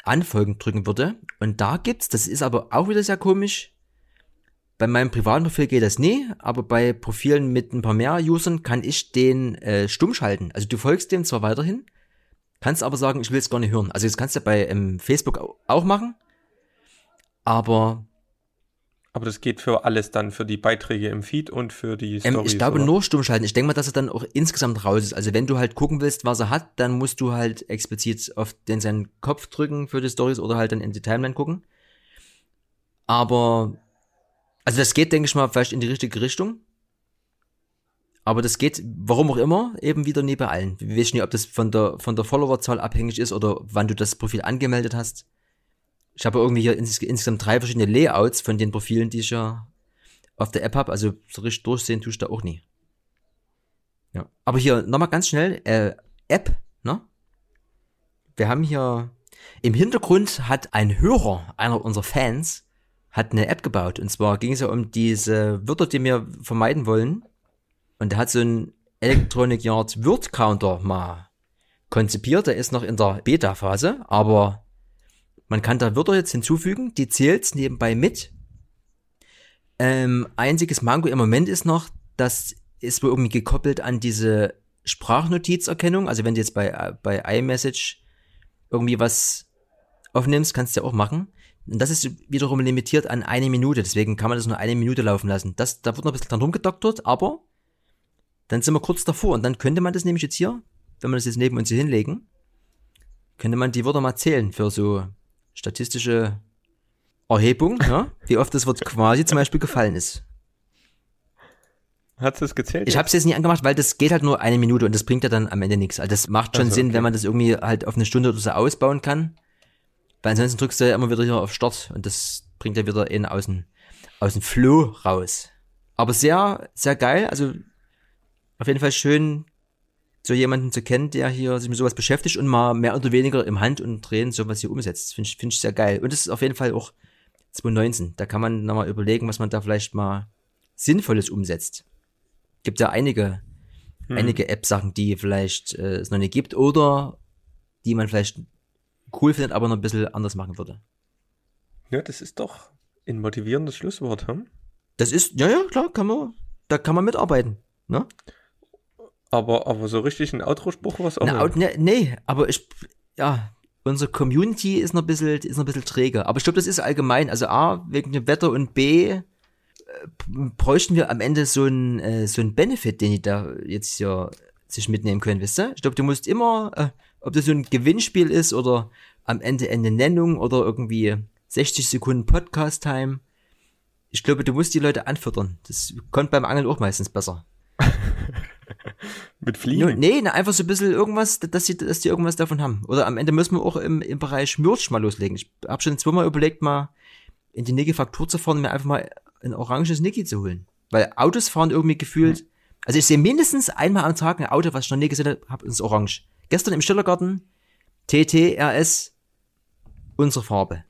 Anfolgen drücken würde. Und da gibt's, das ist aber auch wieder sehr komisch, bei meinem privaten Profil geht das nie, aber bei Profilen mit ein paar mehr Usern kann ich den äh, stumm schalten. Also du folgst dem zwar weiterhin, kannst aber sagen, ich will es gar nicht hören. Also das kannst du bei ähm, Facebook au- auch machen, aber Aber das geht für alles dann, für die Beiträge im Feed und für die ähm, Stories. ich glaube oder? nur stumm schalten. Ich denke mal, dass er dann auch insgesamt raus ist. Also wenn du halt gucken willst, was er hat, dann musst du halt explizit auf den seinen Kopf drücken für die Stories oder halt dann in die Timeline gucken. Aber also das geht, denke ich mal, vielleicht in die richtige Richtung. Aber das geht, warum auch immer, eben wieder nie bei allen. Wir wissen nicht, ob das von der, von der Followerzahl abhängig ist oder wann du das Profil angemeldet hast. Ich habe irgendwie hier ins, insgesamt drei verschiedene Layouts von den Profilen, die ich ja auf der App habe. Also so richtig durchsehen tue ich da auch nie. Ja. Aber hier nochmal ganz schnell, äh, App, ne? Wir haben hier im Hintergrund hat ein Hörer, einer unserer Fans, hat eine App gebaut. Und zwar ging es ja um diese Wörter, die wir vermeiden wollen. Und er hat so einen Electronic Yard Word Counter mal konzipiert. Der ist noch in der Beta-Phase, aber man kann da Wörter jetzt hinzufügen, die zählt nebenbei mit. Ähm, einziges Mango im Moment ist noch, das ist wohl irgendwie gekoppelt an diese Sprachnotizerkennung. Also wenn du jetzt bei, äh, bei iMessage irgendwie was aufnimmst, kannst du ja auch machen. Und das ist wiederum limitiert an eine Minute, deswegen kann man das nur eine Minute laufen lassen. Das, da wird noch ein bisschen dran rumgedoktert, aber dann sind wir kurz davor und dann könnte man das nämlich jetzt hier, wenn wir das jetzt neben uns hier hinlegen, könnte man die Wörter mal zählen für so statistische Erhebung, ja, wie oft das Wort quasi zum Beispiel gefallen ist. Hat es gezählt? Ich habe es jetzt nicht angemacht, weil das geht halt nur eine Minute und das bringt ja dann am Ende nichts. Also das macht schon Also, Sinn, okay. wenn man das irgendwie halt auf eine Stunde oder so ausbauen kann. Weil ansonsten drückst du ja immer wieder hier auf Start und das bringt ja wieder einen aus dem, aus dem Flow raus. Aber sehr, sehr geil. Also auf jeden Fall schön, so jemanden zu kennen, der hier sich mit sowas beschäftigt und mal mehr oder weniger im Hand und Drehen sowas hier umsetzt. Finde ich, finde ich sehr geil. Und das ist auf jeden Fall auch 2019. Da kann man nochmal überlegen, was man da vielleicht mal Sinnvolles umsetzt. Gibt ja einige, Hm. einige App-Sachen, die vielleicht äh, es noch nicht gibt oder die man vielleicht cool findet, aber noch ein bisschen anders machen würde. Ja, das ist doch ein motivierendes Schlusswort, hm? Das ist, ja, ja, klar, kann man, da kann man mitarbeiten. Ne? Aber, aber so richtig ein Outro-Spruch was auch. Na, au- ne, nee, aber ich, ja, unsere Community ist noch ein bisschen, ist noch ein bisschen träge. Aber ich glaube, das ist allgemein. Also A, wegen dem Wetter und B, äh, bräuchten wir am Ende so ein, äh, so ein Benefit, den die da jetzt hier sich mitnehmen können, wisst ihr? Ich glaube, du musst immer, äh, ob das so ein Gewinnspiel ist oder am Ende eine Nennung oder irgendwie 60 Sekunden Podcast-Time. Ich glaube, du musst die Leute anfüttern. Das kommt beim Angeln auch meistens besser. Mit Fliegen. nee, na, einfach so ein bisschen irgendwas, dass sie, dass die irgendwas davon haben. Oder am Ende müssen wir auch im, im Bereich Merch mal loslegen. Ich habe schon zweimal überlegt, mal in die Niki-Faktur zu fahren und mir einfach mal ein oranges Niki zu holen. Weil Autos fahren irgendwie gefühlt, also ich sehe mindestens einmal am Tag ein Auto, was ich noch nie gesehen habe, hab, ist orange. Gestern im Stillergarten, TT, RS, unsere Farbe.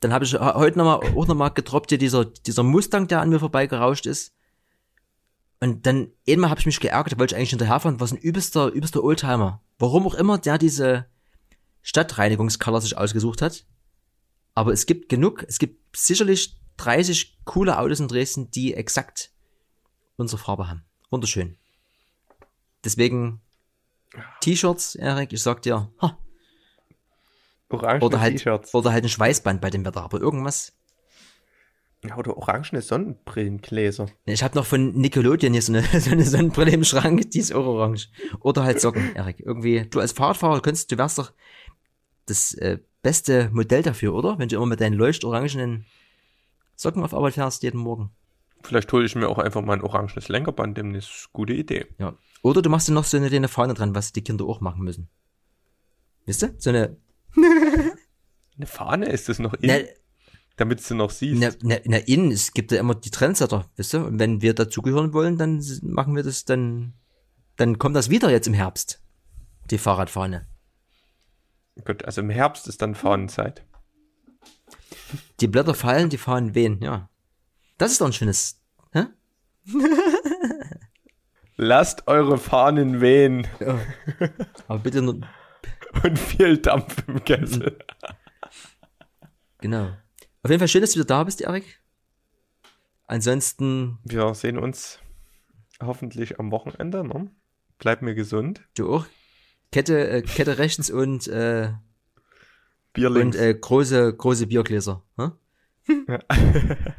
Dann habe ich heute noch mal, auch nochmal getroppt hier dieser, dieser Mustang, der an mir vorbeigerauscht ist. Und dann einmal habe ich mich geärgert, wollte ich eigentlich hinterherfahren, was ein übelster, übelster Oldtimer. Warum auch immer der diese Stadtreinigungscolor sich ausgesucht hat. Aber es gibt genug, es gibt sicherlich 30 coole Autos in Dresden, die exakt unsere Farbe haben. Wunderschön. Deswegen T-Shirts, Erik, ich sag dir, ha, Orange oder halt, T-Shirts. oder halt ein Schweißband bei dem Wetter, aber irgendwas. Ja, oder orangene Sonnenbrillengläser. Ich habe noch von Nickelodeon hier so eine, so eine Sonnenbrille im Schrank, die ist auch orange. Oder halt Socken, Erik. Irgendwie, du als Fahrradfahrer könntest, du wärst doch das äh, beste Modell dafür, oder? Wenn du immer mit deinen leuchtorangenen Socken auf Arbeit fährst jeden Morgen. Vielleicht hole ich mir auch einfach mal ein orangenes Lenkerband demnächst. Gute Idee. Ja. Oder du machst dir noch so eine, eine Fahne dran, was die Kinder auch machen müssen. Wisst ihr? So eine, Eine Fahne ist das noch in, ne, damit du noch siehst. ne, ne, ne, innen, es gibt ja immer die Trendsetter, wisst ihr? Und wenn wir dazugehören wollen, dann machen wir das, dann, dann kommt das wieder jetzt im Herbst. Die Fahrradfahne. Gut, also im Herbst ist dann Fahnenzeit. Die Blätter fallen, die Fahnen wehen, ja. Das ist doch ein schönes, hä? Lasst eure Fahnen wehen Aber bitte nur, und viel Dampf im Kessel. genau. Auf jeden Fall schön, dass du wieder da bist, Erik. Ansonsten, Wir sehen uns hoffentlich am Wochenende. Ne? Bleib mir gesund. du auch. Kette, äh, Kette rechts und, äh, Bier und links. äh, große, große Biergläser. Hä?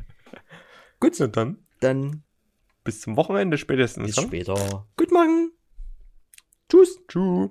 Gut, na dann. Dann Bis zum Wochenende spätestens. bis ne? später. Guten Morgen. Tschüss. Tschüss.